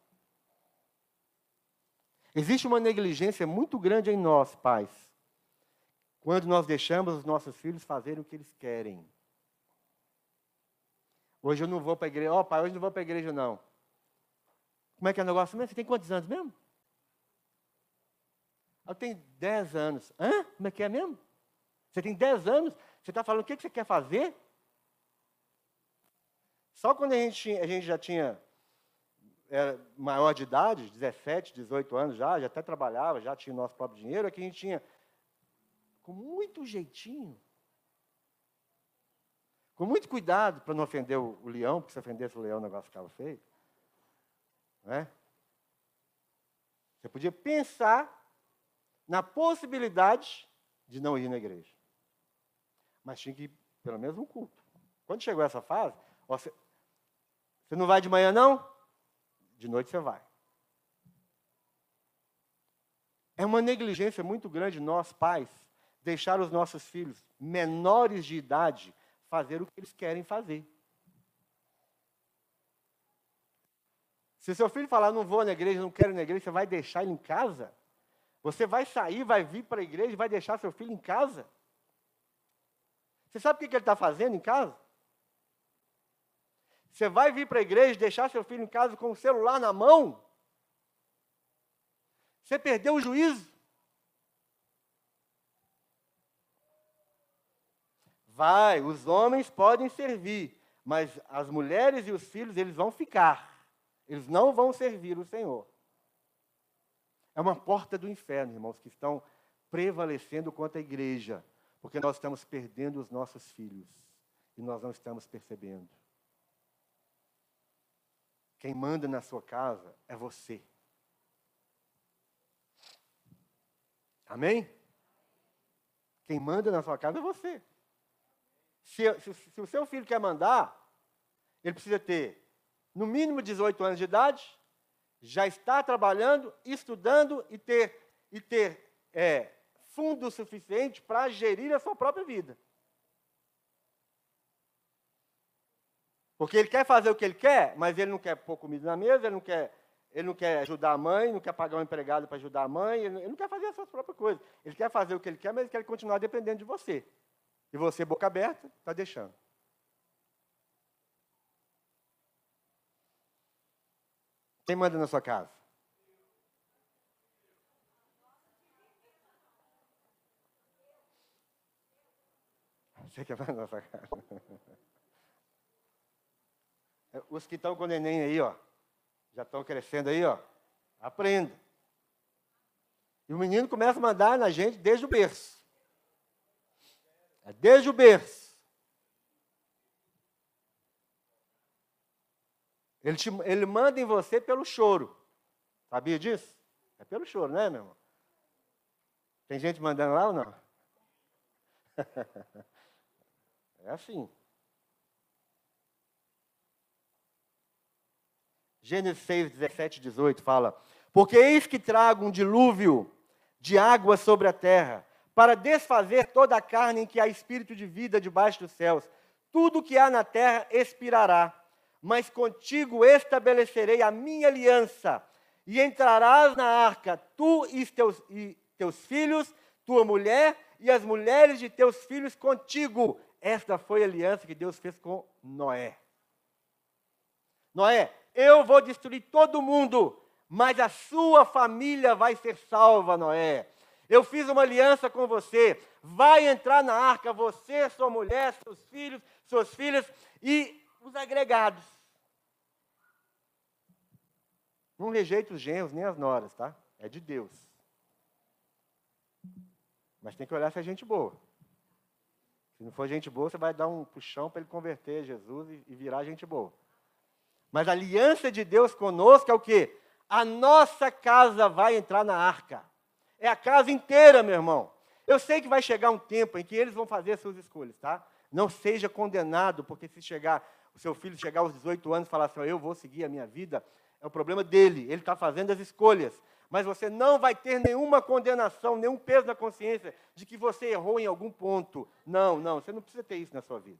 Existe uma negligência muito grande em nós, pais, quando nós deixamos os nossos filhos fazerem o que eles querem. Hoje eu não vou para a igreja. Ó, oh, pai, hoje não vou para a igreja, não. Como é que é o negócio mesmo? Você tem quantos anos mesmo? Eu tenho 10 anos. Hã? Como é que é mesmo? Você tem 10 anos? Você está falando o que você quer fazer? Só quando a gente, a gente já tinha era maior de idade, 17, 18 anos já, já até trabalhava, já tinha o nosso próprio dinheiro, é que a gente tinha, com muito jeitinho, com muito cuidado para não ofender o, leão, porque se ofendesse o leão o negócio ficava feio. Não é? Você podia pensar na possibilidade de não ir na igreja. Mas tinha que ir pelo menos um culto. Quando chegou essa fase, você, você não vai de manhã, não? De noite você vai. É uma negligência muito grande nós, pais, deixar os nossos filhos menores de idade fazer o que eles querem fazer. Se seu filho falar, não vou na igreja, não quero ir na igreja, você vai deixar ele em casa? Você vai sair, vai vir para a igreja e vai deixar seu filho em casa? Você sabe o que ele está fazendo em casa? Você vai vir para a igreja e deixar seu filho em casa com o celular na mão? Você perdeu o juízo. Vai, os homens podem servir, mas as mulheres e os filhos, eles vão ficar. Eles não vão servir o Senhor. É uma porta do inferno, irmãos, que estão prevalecendo contra a igreja, porque nós estamos perdendo os nossos filhos e nós não estamos percebendo. Quem manda na sua casa é você. Amém? Quem manda na sua casa é você. Se, se, se o seu filho quer mandar, ele precisa ter, no mínimo, 18 anos de idade, já estar trabalhando, estudando e ter, e ter é, fundo suficiente para gerir a sua própria vida. Porque ele quer fazer o que ele quer, mas ele não quer pôr comida na mesa, ele não quer, ele não quer ajudar a mãe, não quer pagar um empregado para ajudar a mãe, ele não quer fazer as suas próprias coisas. Ele quer fazer o que ele quer, mas ele quer continuar dependendo de você. E você, boca aberta, está deixando. Quem manda na sua casa? Você quer mandar na sua casa? <laughs> Os que estão com o neném aí, ó, já estão crescendo aí, ó, aprenda. E o menino começa a mandar na gente desde o berço. É desde o berço. Ele, te, ele manda em você pelo choro. Sabia disso? É pelo choro, né, meu irmão? Tem gente mandando lá ou não? <laughs> é assim. Gênesis 6, 17 18 fala: Porque eis que trago um dilúvio de água sobre a terra, para desfazer toda a carne em que há espírito de vida debaixo dos céus. Tudo que há na terra expirará, mas contigo estabelecerei a minha aliança, e entrarás na arca, tu e teus, e teus filhos, tua mulher e as mulheres de teus filhos contigo. Esta foi a aliança que Deus fez com Noé. Noé, eu vou destruir todo mundo, mas a sua família vai ser salva, Noé. Eu fiz uma aliança com você. Vai entrar na arca você, sua mulher, seus filhos, suas filhas e os agregados. Não rejeita os genros nem as noras, tá? É de Deus. Mas tem que olhar se é gente boa. Se não for gente boa, você vai dar um puxão para ele converter Jesus e virar gente boa. Mas a aliança de Deus conosco é o quê? A nossa casa vai entrar na arca. É a casa inteira, meu irmão. Eu sei que vai chegar um tempo em que eles vão fazer as suas escolhas, tá? Não seja condenado, porque se chegar, o seu filho chegar aos 18 anos e falar assim, eu vou seguir a minha vida, é o problema dele, ele está fazendo as escolhas. Mas você não vai ter nenhuma condenação, nenhum peso na consciência de que você errou em algum ponto. Não, não, você não precisa ter isso na sua vida.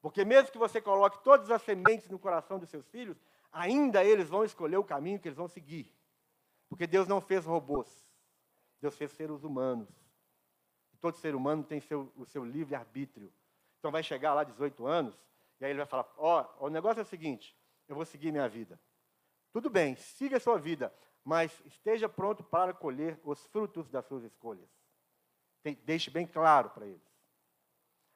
Porque mesmo que você coloque todas as sementes no coração dos seus filhos, ainda eles vão escolher o caminho que eles vão seguir. Porque Deus não fez robôs. Deus fez seres humanos. Todo ser humano tem seu, o seu livre-arbítrio. Então vai chegar lá 18 anos, e aí ele vai falar: Ó, oh, o negócio é o seguinte, eu vou seguir minha vida. Tudo bem, siga a sua vida, mas esteja pronto para colher os frutos das suas escolhas. Deixe bem claro para eles.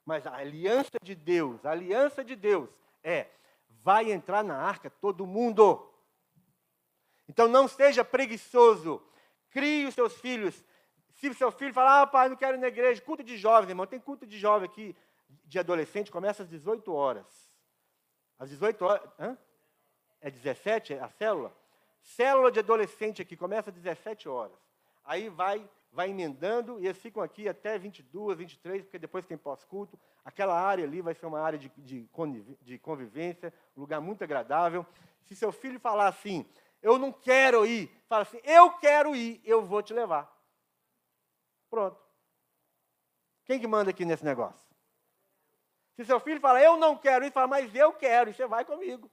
Mas a aliança de Deus, a aliança de Deus é: vai entrar na arca todo mundo. Então não seja preguiçoso. Crie os seus filhos. Se o seu filho falar, ah, pai, não quero ir na igreja, culto de jovens, irmão, tem culto de jovem aqui, de adolescente, começa às 18 horas. Às 18 horas. Hã? É 17 a célula? Célula de adolescente aqui, começa às 17 horas. Aí vai vai emendando e eles ficam aqui até 22, 23, porque depois tem pós-culto. Aquela área ali vai ser uma área de, de, de convivência, um lugar muito agradável. Se seu filho falar assim, eu não quero ir, fala assim, eu quero ir, eu vou te levar. Pronto. Quem que manda aqui nesse negócio? Se seu filho fala, eu não quero ir, fala, mas eu quero, e você vai comigo.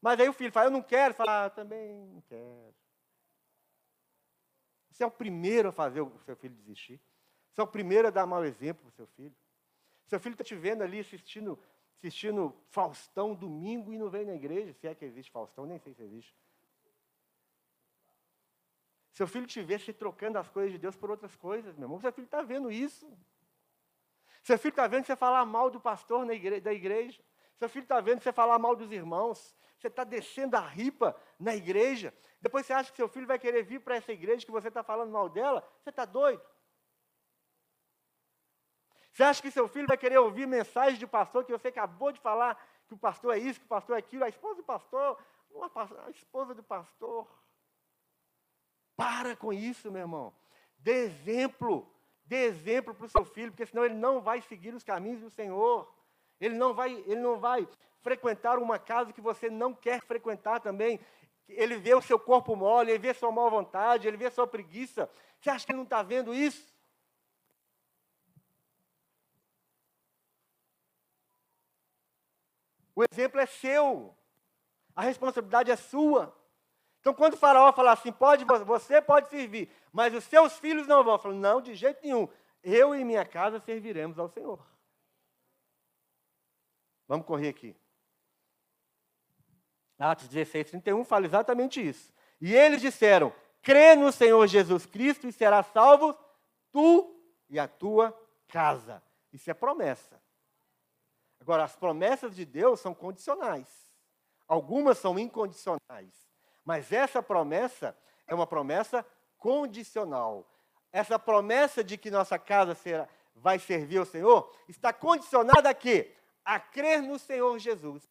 Mas aí o filho fala, eu não quero, fala, ah, também não quero. Você é o primeiro a fazer o seu filho desistir. Você é o primeiro a dar mau exemplo para o seu filho. Seu filho está te vendo ali assistindo, assistindo Faustão domingo e não vem na igreja, se é que existe Faustão, nem sei se existe. Seu filho te vê se trocando as coisas de Deus por outras coisas, meu irmão. Seu filho está vendo isso. Seu filho está vendo você falar mal do pastor na igreja, da igreja. Seu filho está vendo você falar mal dos irmãos. Você está descendo a ripa na igreja. Depois você acha que seu filho vai querer vir para essa igreja que você está falando mal dela. Você está doido? Você acha que seu filho vai querer ouvir mensagem de pastor que você acabou de falar que o pastor é isso, que o pastor é aquilo, a esposa do pastor, a esposa do pastor. Para com isso, meu irmão. Dê exemplo. Dê exemplo para o seu filho, porque senão ele não vai seguir os caminhos do Senhor. Ele não vai, ele não vai frequentar uma casa que você não quer frequentar também. ele vê o seu corpo mole, ele vê sua má vontade, ele vê sua preguiça. Você acha que ele não está vendo isso? O exemplo é seu. A responsabilidade é sua. Então, quando o faraó fala assim, pode, você pode servir, mas os seus filhos não vão. Falo, não, de jeito nenhum. Eu e minha casa serviremos ao Senhor. Vamos correr aqui. Atos 16, 31 fala exatamente isso. E eles disseram: crê no Senhor Jesus Cristo e será salvo tu e a tua casa. Isso é promessa. Agora, as promessas de Deus são condicionais. Algumas são incondicionais. Mas essa promessa é uma promessa condicional. Essa promessa de que nossa casa será, vai servir ao Senhor está condicionada a quê? A crer no Senhor Jesus.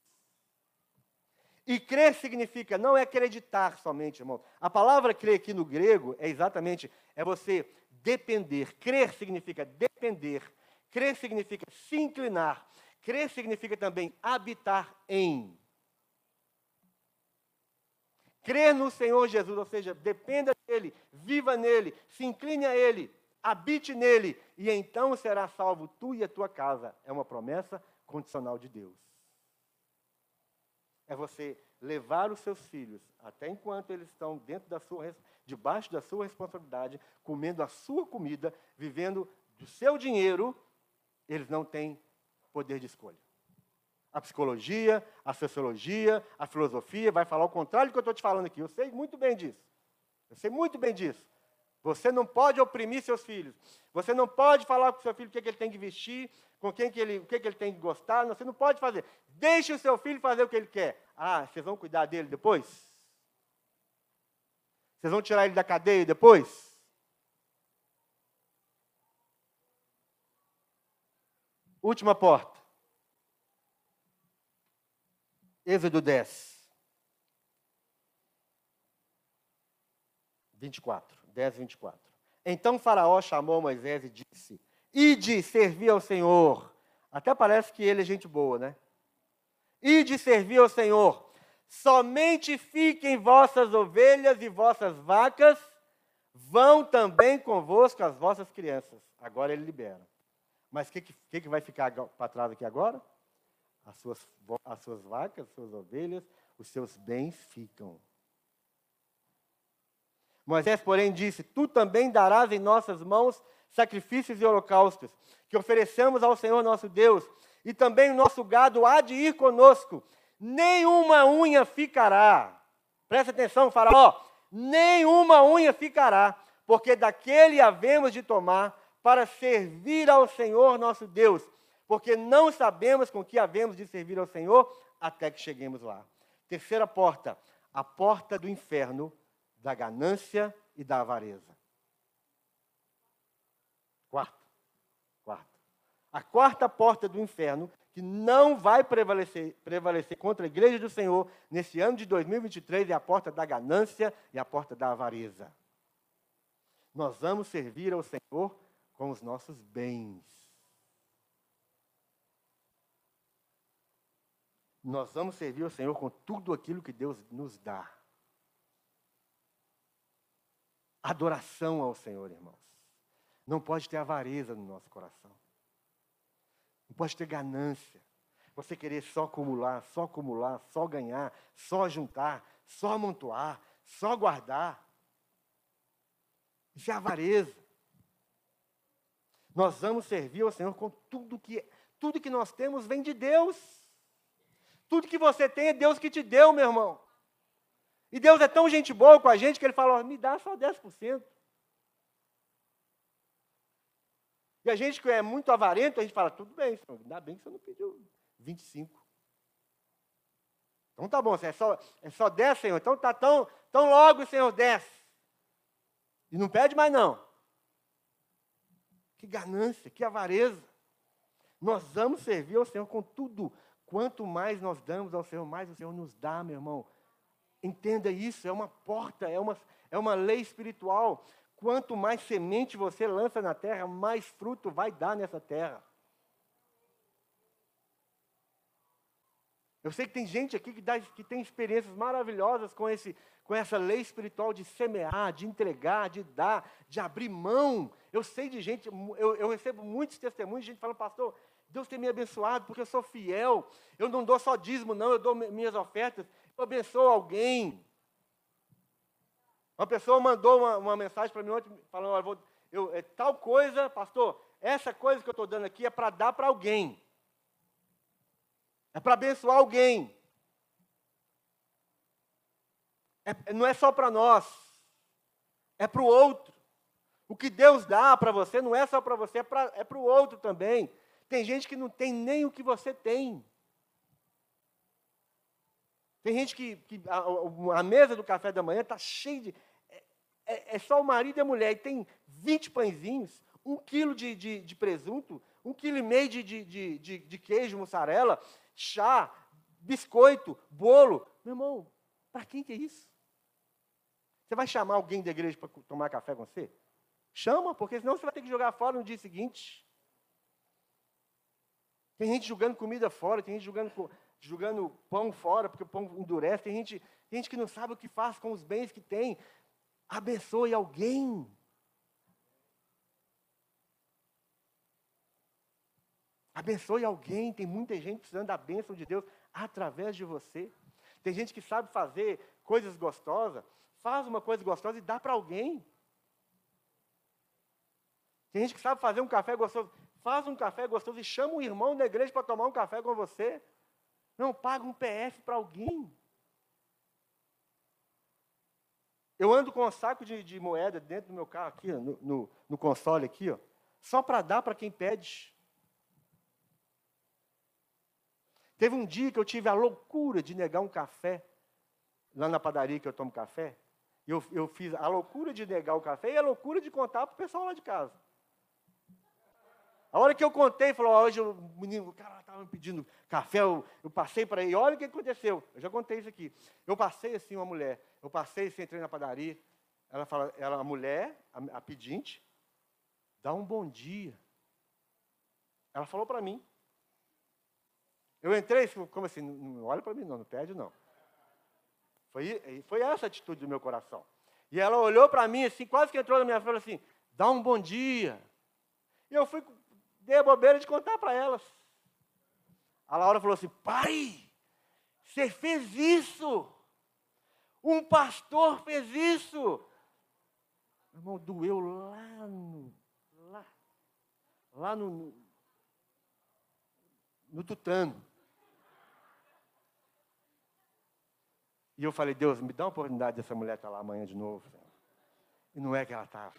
E crer significa, não é acreditar somente, irmão. A palavra crer aqui no grego é exatamente, é você depender. Crer significa depender. Crer significa se inclinar. Crer significa também habitar em. Crer no Senhor Jesus, ou seja, dependa dele, viva nele, se incline a ele, habite nele, e então será salvo tu e a tua casa. É uma promessa condicional de Deus. É você levar os seus filhos, até enquanto eles estão dentro da sua, debaixo da sua responsabilidade, comendo a sua comida, vivendo do seu dinheiro, eles não têm poder de escolha. A psicologia, a sociologia, a filosofia vai falar o contrário do que eu estou te falando aqui. Eu sei muito bem disso. Eu sei muito bem disso. Você não pode oprimir seus filhos. Você não pode falar com seu filho o que, é que ele tem que vestir, com quem que ele, o que, é que ele tem que gostar. Você não pode fazer. Deixe o seu filho fazer o que ele quer. Ah, vocês vão cuidar dele depois? Vocês vão tirar ele da cadeia depois? Última porta. Êxodo 10. 24. 10, 24. Então Faraó chamou Moisés e disse: Ide servir ao Senhor. Até parece que ele é gente boa, né? Ide servir ao Senhor. Somente fiquem vossas ovelhas e vossas vacas, vão também convosco as vossas crianças. Agora ele libera. Mas o que, que, que vai ficar para trás aqui agora? As suas, as suas vacas, as suas ovelhas, os seus bens ficam. Moisés, porém, disse: Tu também darás em nossas mãos sacrifícios e holocaustos, que ofereçamos ao Senhor nosso Deus, e também o nosso gado há de ir conosco, nenhuma unha ficará. Presta atenção, Faraó: nenhuma unha ficará, porque daquele havemos de tomar para servir ao Senhor nosso Deus, porque não sabemos com que havemos de servir ao Senhor até que cheguemos lá. Terceira porta, a porta do inferno, da ganância e da avareza. Quarto, quarto. A quarta porta do inferno, que não vai prevalecer, prevalecer contra a igreja do Senhor nesse ano de 2023, é a porta da ganância e a porta da avareza. Nós vamos servir ao Senhor com os nossos bens. Nós vamos servir ao Senhor com tudo aquilo que Deus nos dá. Adoração ao Senhor, irmãos. Não pode ter avareza no nosso coração. Não pode ter ganância. Você querer só acumular, só acumular, só ganhar, só juntar, só amontoar, só guardar. Isso é avareza. Nós vamos servir ao Senhor com tudo que tudo que nós temos vem de Deus. Tudo que você tem é Deus que te deu, meu irmão. E Deus é tão gente boa com a gente que ele fala: me dá só 10%. E a gente que é muito avarento, a gente fala: tudo bem, senhor, ainda bem que você não pediu 25. Então tá bom, é só, é só 10, Senhor. Então tá tão, tão logo, Senhor, 10. E não pede mais não. Que ganância, que avareza. Nós vamos servir ao Senhor com tudo. Quanto mais nós damos ao Senhor, mais o Senhor nos dá, meu irmão. Entenda isso, é uma porta, é uma, é uma lei espiritual. Quanto mais semente você lança na terra, mais fruto vai dar nessa terra. Eu sei que tem gente aqui que, dá, que tem experiências maravilhosas com, esse, com essa lei espiritual de semear, de entregar, de dar, de abrir mão. Eu sei de gente, eu, eu recebo muitos testemunhos de gente falando, pastor, Deus tem me abençoado porque eu sou fiel. Eu não dou só dízimo, não, eu dou minhas ofertas. Eu abençoo alguém. Uma pessoa mandou uma, uma mensagem para mim ontem, falando, eu vou, eu, é, tal coisa, pastor, essa coisa que eu estou dando aqui é para dar para alguém. É para abençoar alguém. É, não é só para nós, é para o outro. O que Deus dá para você não é só para você, é para é o outro também. Tem gente que não tem nem o que você tem. Tem gente que, que a, a, mesa do café da manhã está cheia de. É, é, é, só o marido e a mulher, e tem 20 pãezinhos, um quilo de, de, de presunto, um quilo e meio de, de, de, de queijo, mussarela, chá, biscoito, bolo. Meu irmão, para quem que é isso? Você vai chamar alguém da igreja para tomar café com você? Chama, porque senão você vai ter que jogar fora no dia seguinte. Tem gente jogando comida fora, tem gente jogando, jogando pão fora, porque o pão endurece. Tem gente, tem gente que não sabe o que faz com os bens que tem. Abençoe alguém. Abençoe alguém. Tem muita gente precisando da bênção de Deus através de você. Tem gente que sabe fazer coisas gostosas, faz uma coisa gostosa e dá para alguém. Tem gente que sabe fazer um café gostoso, faz um café gostoso e chama um irmão da igreja para tomar um café com você. Não, paga um PF para alguém. Eu ando com um saco de, de, moeda dentro do meu carro aqui, no, no, no console aqui, ó, só para dar para quem pede. Teve um dia que eu tive a loucura de negar um café, lá na padaria que eu tomo café. Eu, eu fiz a loucura de negar o café e a loucura de contar para o pessoal lá de casa. A hora que eu contei, falou, hoje o menino, o cara estava me pedindo café, eu, eu passei para ele, olha o que aconteceu. Eu já contei isso aqui. Eu passei assim, uma mulher, eu passei assim, entrei na padaria, ela fala, ela, a mulher, a, a pedinte, dá um bom dia. Ela falou para mim. Eu entrei, como assim, não olha para mim não, não pede não. Foi, foi essa a atitude do meu coração. E ela olhou para mim assim, quase que entrou na minha frente assim, dá um bom dia. E eu fui, dei a bobeira de contar para elas. A Laura falou assim, pai, você fez isso. Um pastor fez isso. Meu irmão, doeu lá no, lá, lá no, no tutano. E eu falei, Deus, me dá uma oportunidade dessa mulher estar lá amanhã de novo. E não é que ela estava.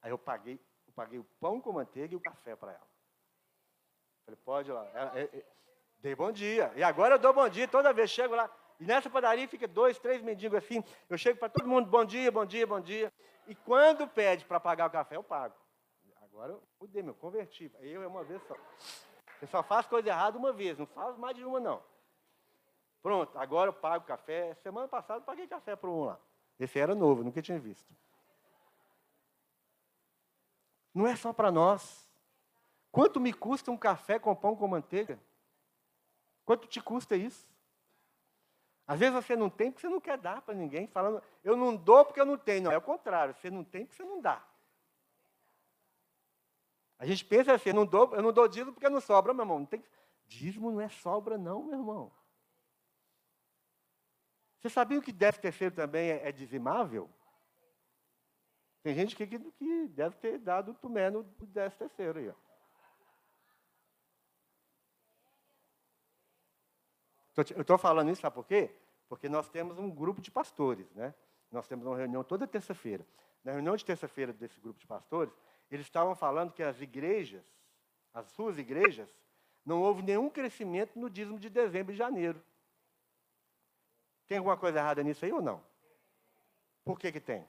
Aí eu paguei, eu paguei o pão com manteiga e o café para ela. Falei, pode ir lá. Ela, é, é, dei bom dia. E agora eu dou bom dia toda vez. Chego lá. E nessa padaria fica dois, três mendigos assim. Eu chego para todo mundo, bom dia, bom dia, bom dia. E quando pede para pagar o café, eu pago. Agora eu mudei, meu, converti. Eu é uma vez só. Você só faz coisa errada uma vez, não faz mais de uma, não. Pronto, agora eu pago café. Semana passada eu paguei café para um lá. Esse era novo, nunca tinha visto. Não é só para nós. Quanto me custa um café com pão com manteiga? Quanto te custa isso? Às vezes você não tem porque você não quer dar para ninguém, falando, eu não dou porque eu não tenho. Não, é o contrário, você não tem porque você não dá. A gente pensa assim, eu não dou, eu não dou dízimo porque não sobra, meu irmão. Não tem, dízimo não é sobra, não, meu irmão. Você sabia que décimo terceiro também é, é dizimável? Tem gente que, que deve ter dado tumé no décimo terceiro aí. Ó. Eu estou falando isso, sabe por quê? Porque nós temos um grupo de pastores, né? Nós temos uma reunião toda terça-feira. Na reunião de terça-feira desse grupo de pastores, eles estavam falando que as igrejas, as suas igrejas, não houve nenhum crescimento no dízimo de dezembro e janeiro. Tem alguma coisa errada nisso aí ou não? Por que, que tem?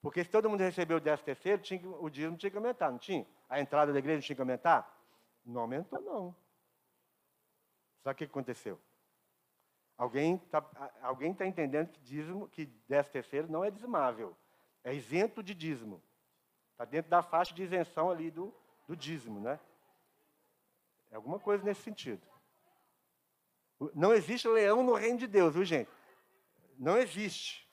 Porque se todo mundo recebeu o décimo terceiro, tinha, o dízimo tinha que aumentar, não tinha? A entrada da igreja tinha que aumentar? Não aumentou, não. Sabe o que aconteceu? Alguém está alguém tá entendendo que dízimo, que décimo terceiro não é dizimável. É isento de dízimo. Está dentro da faixa de isenção ali do, do dízimo, né? É alguma coisa nesse sentido. Não existe leão no reino de Deus, viu, gente? Não existe.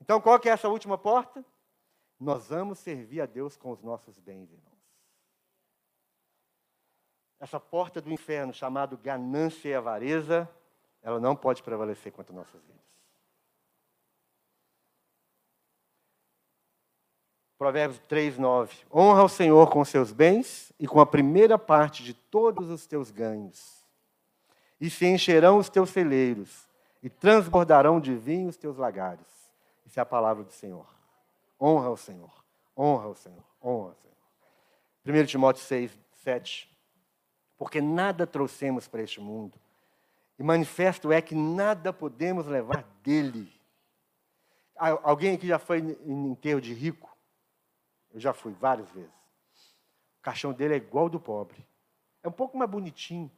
Então, qual que é essa última porta? Nós vamos servir a Deus com os nossos bens, irmãos. Essa porta do inferno, chamada ganância e avareza, ela não pode prevalecer contra nossas vidas. Provérbios 3, 9. Honra o Senhor com seus bens e com a primeira parte de todos os teus ganhos. E se encherão os teus celeiros, e transbordarão de vinho os teus lagares. Isso é a palavra do Senhor. Honra o Senhor, honra o Senhor, honra o Senhor. 1 Timóteo 6, 7. Porque nada trouxemos para este mundo, e manifesto é que nada podemos levar dele. Alguém aqui já foi em enterro de rico? Eu já fui várias vezes. O caixão dele é igual ao do pobre. É um pouco mais bonitinho.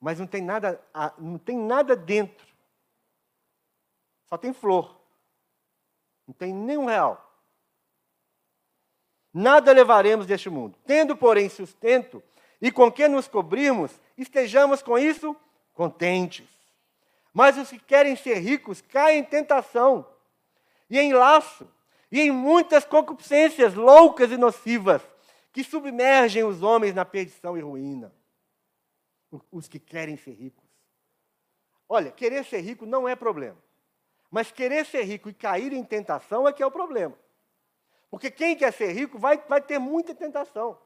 Mas não tem nada, não tem nada dentro. Só tem flor. Não tem nenhum real. Nada levaremos deste mundo. Tendo, porém, sustento e com que nos cobrirmos, estejamos com isso contentes. Mas os que querem ser ricos caem em tentação e em laço e em muitas concupiscências loucas e nocivas que submergem os homens na perdição e ruína. Os que querem ser ricos. Olha, querer ser rico não é problema. Mas querer ser rico e cair em tentação é que é o problema. Porque quem quer ser rico vai, vai ter muita tentação.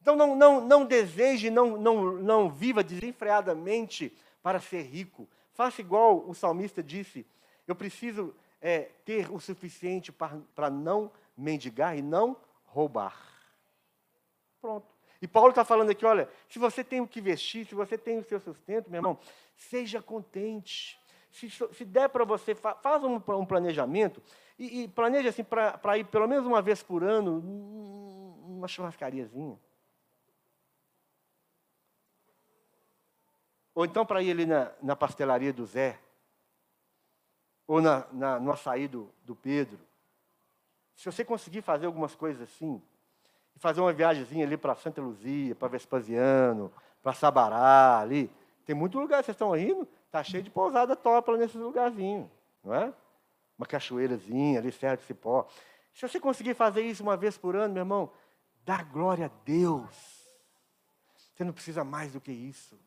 Então não, não, não deseje, não, não, não viva desenfreadamente para ser rico. Faça igual o salmista disse: eu preciso é, ter o suficiente para não mendigar e não roubar. Pronto. E Paulo está falando aqui: olha, se você tem o que vestir, se você tem o seu sustento, meu irmão, seja contente. Se, se der para você, fa, faz um, um planejamento e, e planeje assim para ir pelo menos uma vez por ano numa churrascariazinha. Ou então para ir ali na, na pastelaria do Zé, ou na, na, no açaí do, do Pedro. Se você conseguir fazer algumas coisas assim, fazer uma viagemzinha ali para Santa Luzia, para Vespasiano, para Sabará, ali. Tem muito lugar, vocês estão rindo? Está cheio de pousada topa nesses lugarzinhos, não é? Uma cachoeirazinha ali, Serra de Cipó. Se você conseguir fazer isso uma vez por ano, meu irmão, dá glória a Deus. Você não precisa mais do que isso.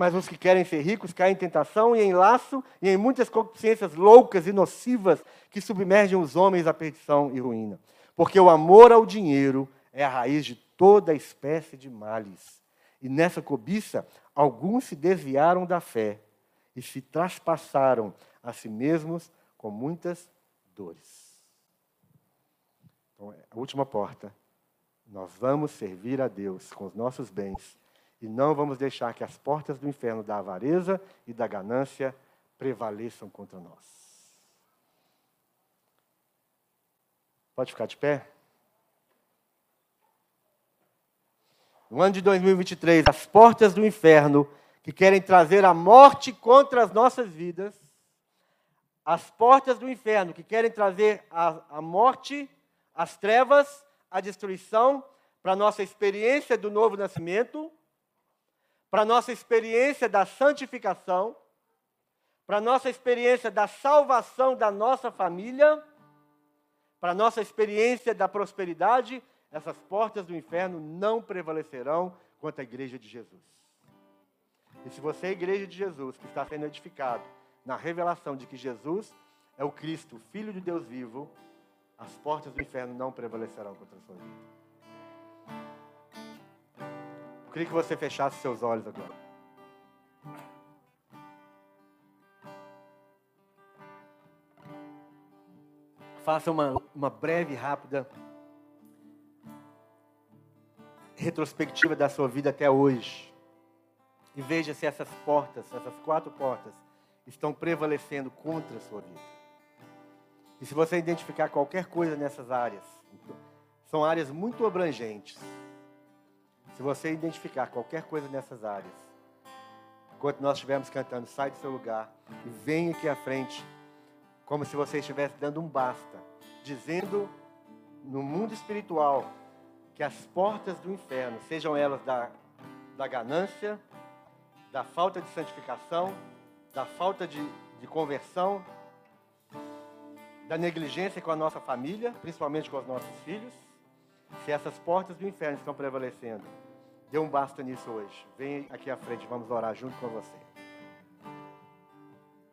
Mas os que querem ser ricos caem em tentação e em laço e em muitas concupiscências loucas e nocivas que submergem os homens à perdição e ruína. Porque o amor ao dinheiro é a raiz de toda espécie de males. E nessa cobiça, alguns se desviaram da fé e se traspassaram a si mesmos com muitas dores. Então, a última porta. Nós vamos servir a Deus com os nossos bens e não vamos deixar que as portas do inferno da avareza e da ganância prevaleçam contra nós. Pode ficar de pé? No ano de 2023, as portas do inferno que querem trazer a morte contra as nossas vidas, as portas do inferno que querem trazer a, a morte, as trevas, a destruição para a nossa experiência do novo nascimento, para a nossa experiência da santificação, para a nossa experiência da salvação da nossa família, para a nossa experiência da prosperidade, essas portas do inferno não prevalecerão contra a igreja de Jesus. E se você é a igreja de Jesus, que está sendo edificado na revelação de que Jesus é o Cristo, Filho de Deus vivo, as portas do inferno não prevalecerão contra a sua vida. Eu queria que você fechasse seus olhos agora. Faça uma, uma breve, rápida retrospectiva da sua vida até hoje. E veja se essas portas, essas quatro portas, estão prevalecendo contra a sua vida. E se você identificar qualquer coisa nessas áreas, são áreas muito abrangentes. Se você identificar qualquer coisa nessas áreas, enquanto nós estivermos cantando, sai do seu lugar e vem aqui à frente, como se você estivesse dando um basta dizendo no mundo espiritual que as portas do inferno, sejam elas da, da ganância, da falta de santificação, da falta de, de conversão, da negligência com a nossa família, principalmente com os nossos filhos, se essas portas do inferno estão prevalecendo, dê um basta nisso hoje. Vem aqui à frente, vamos orar junto com você.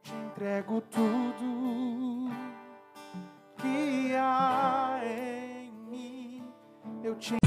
Te entrego tudo que há em mim. Eu te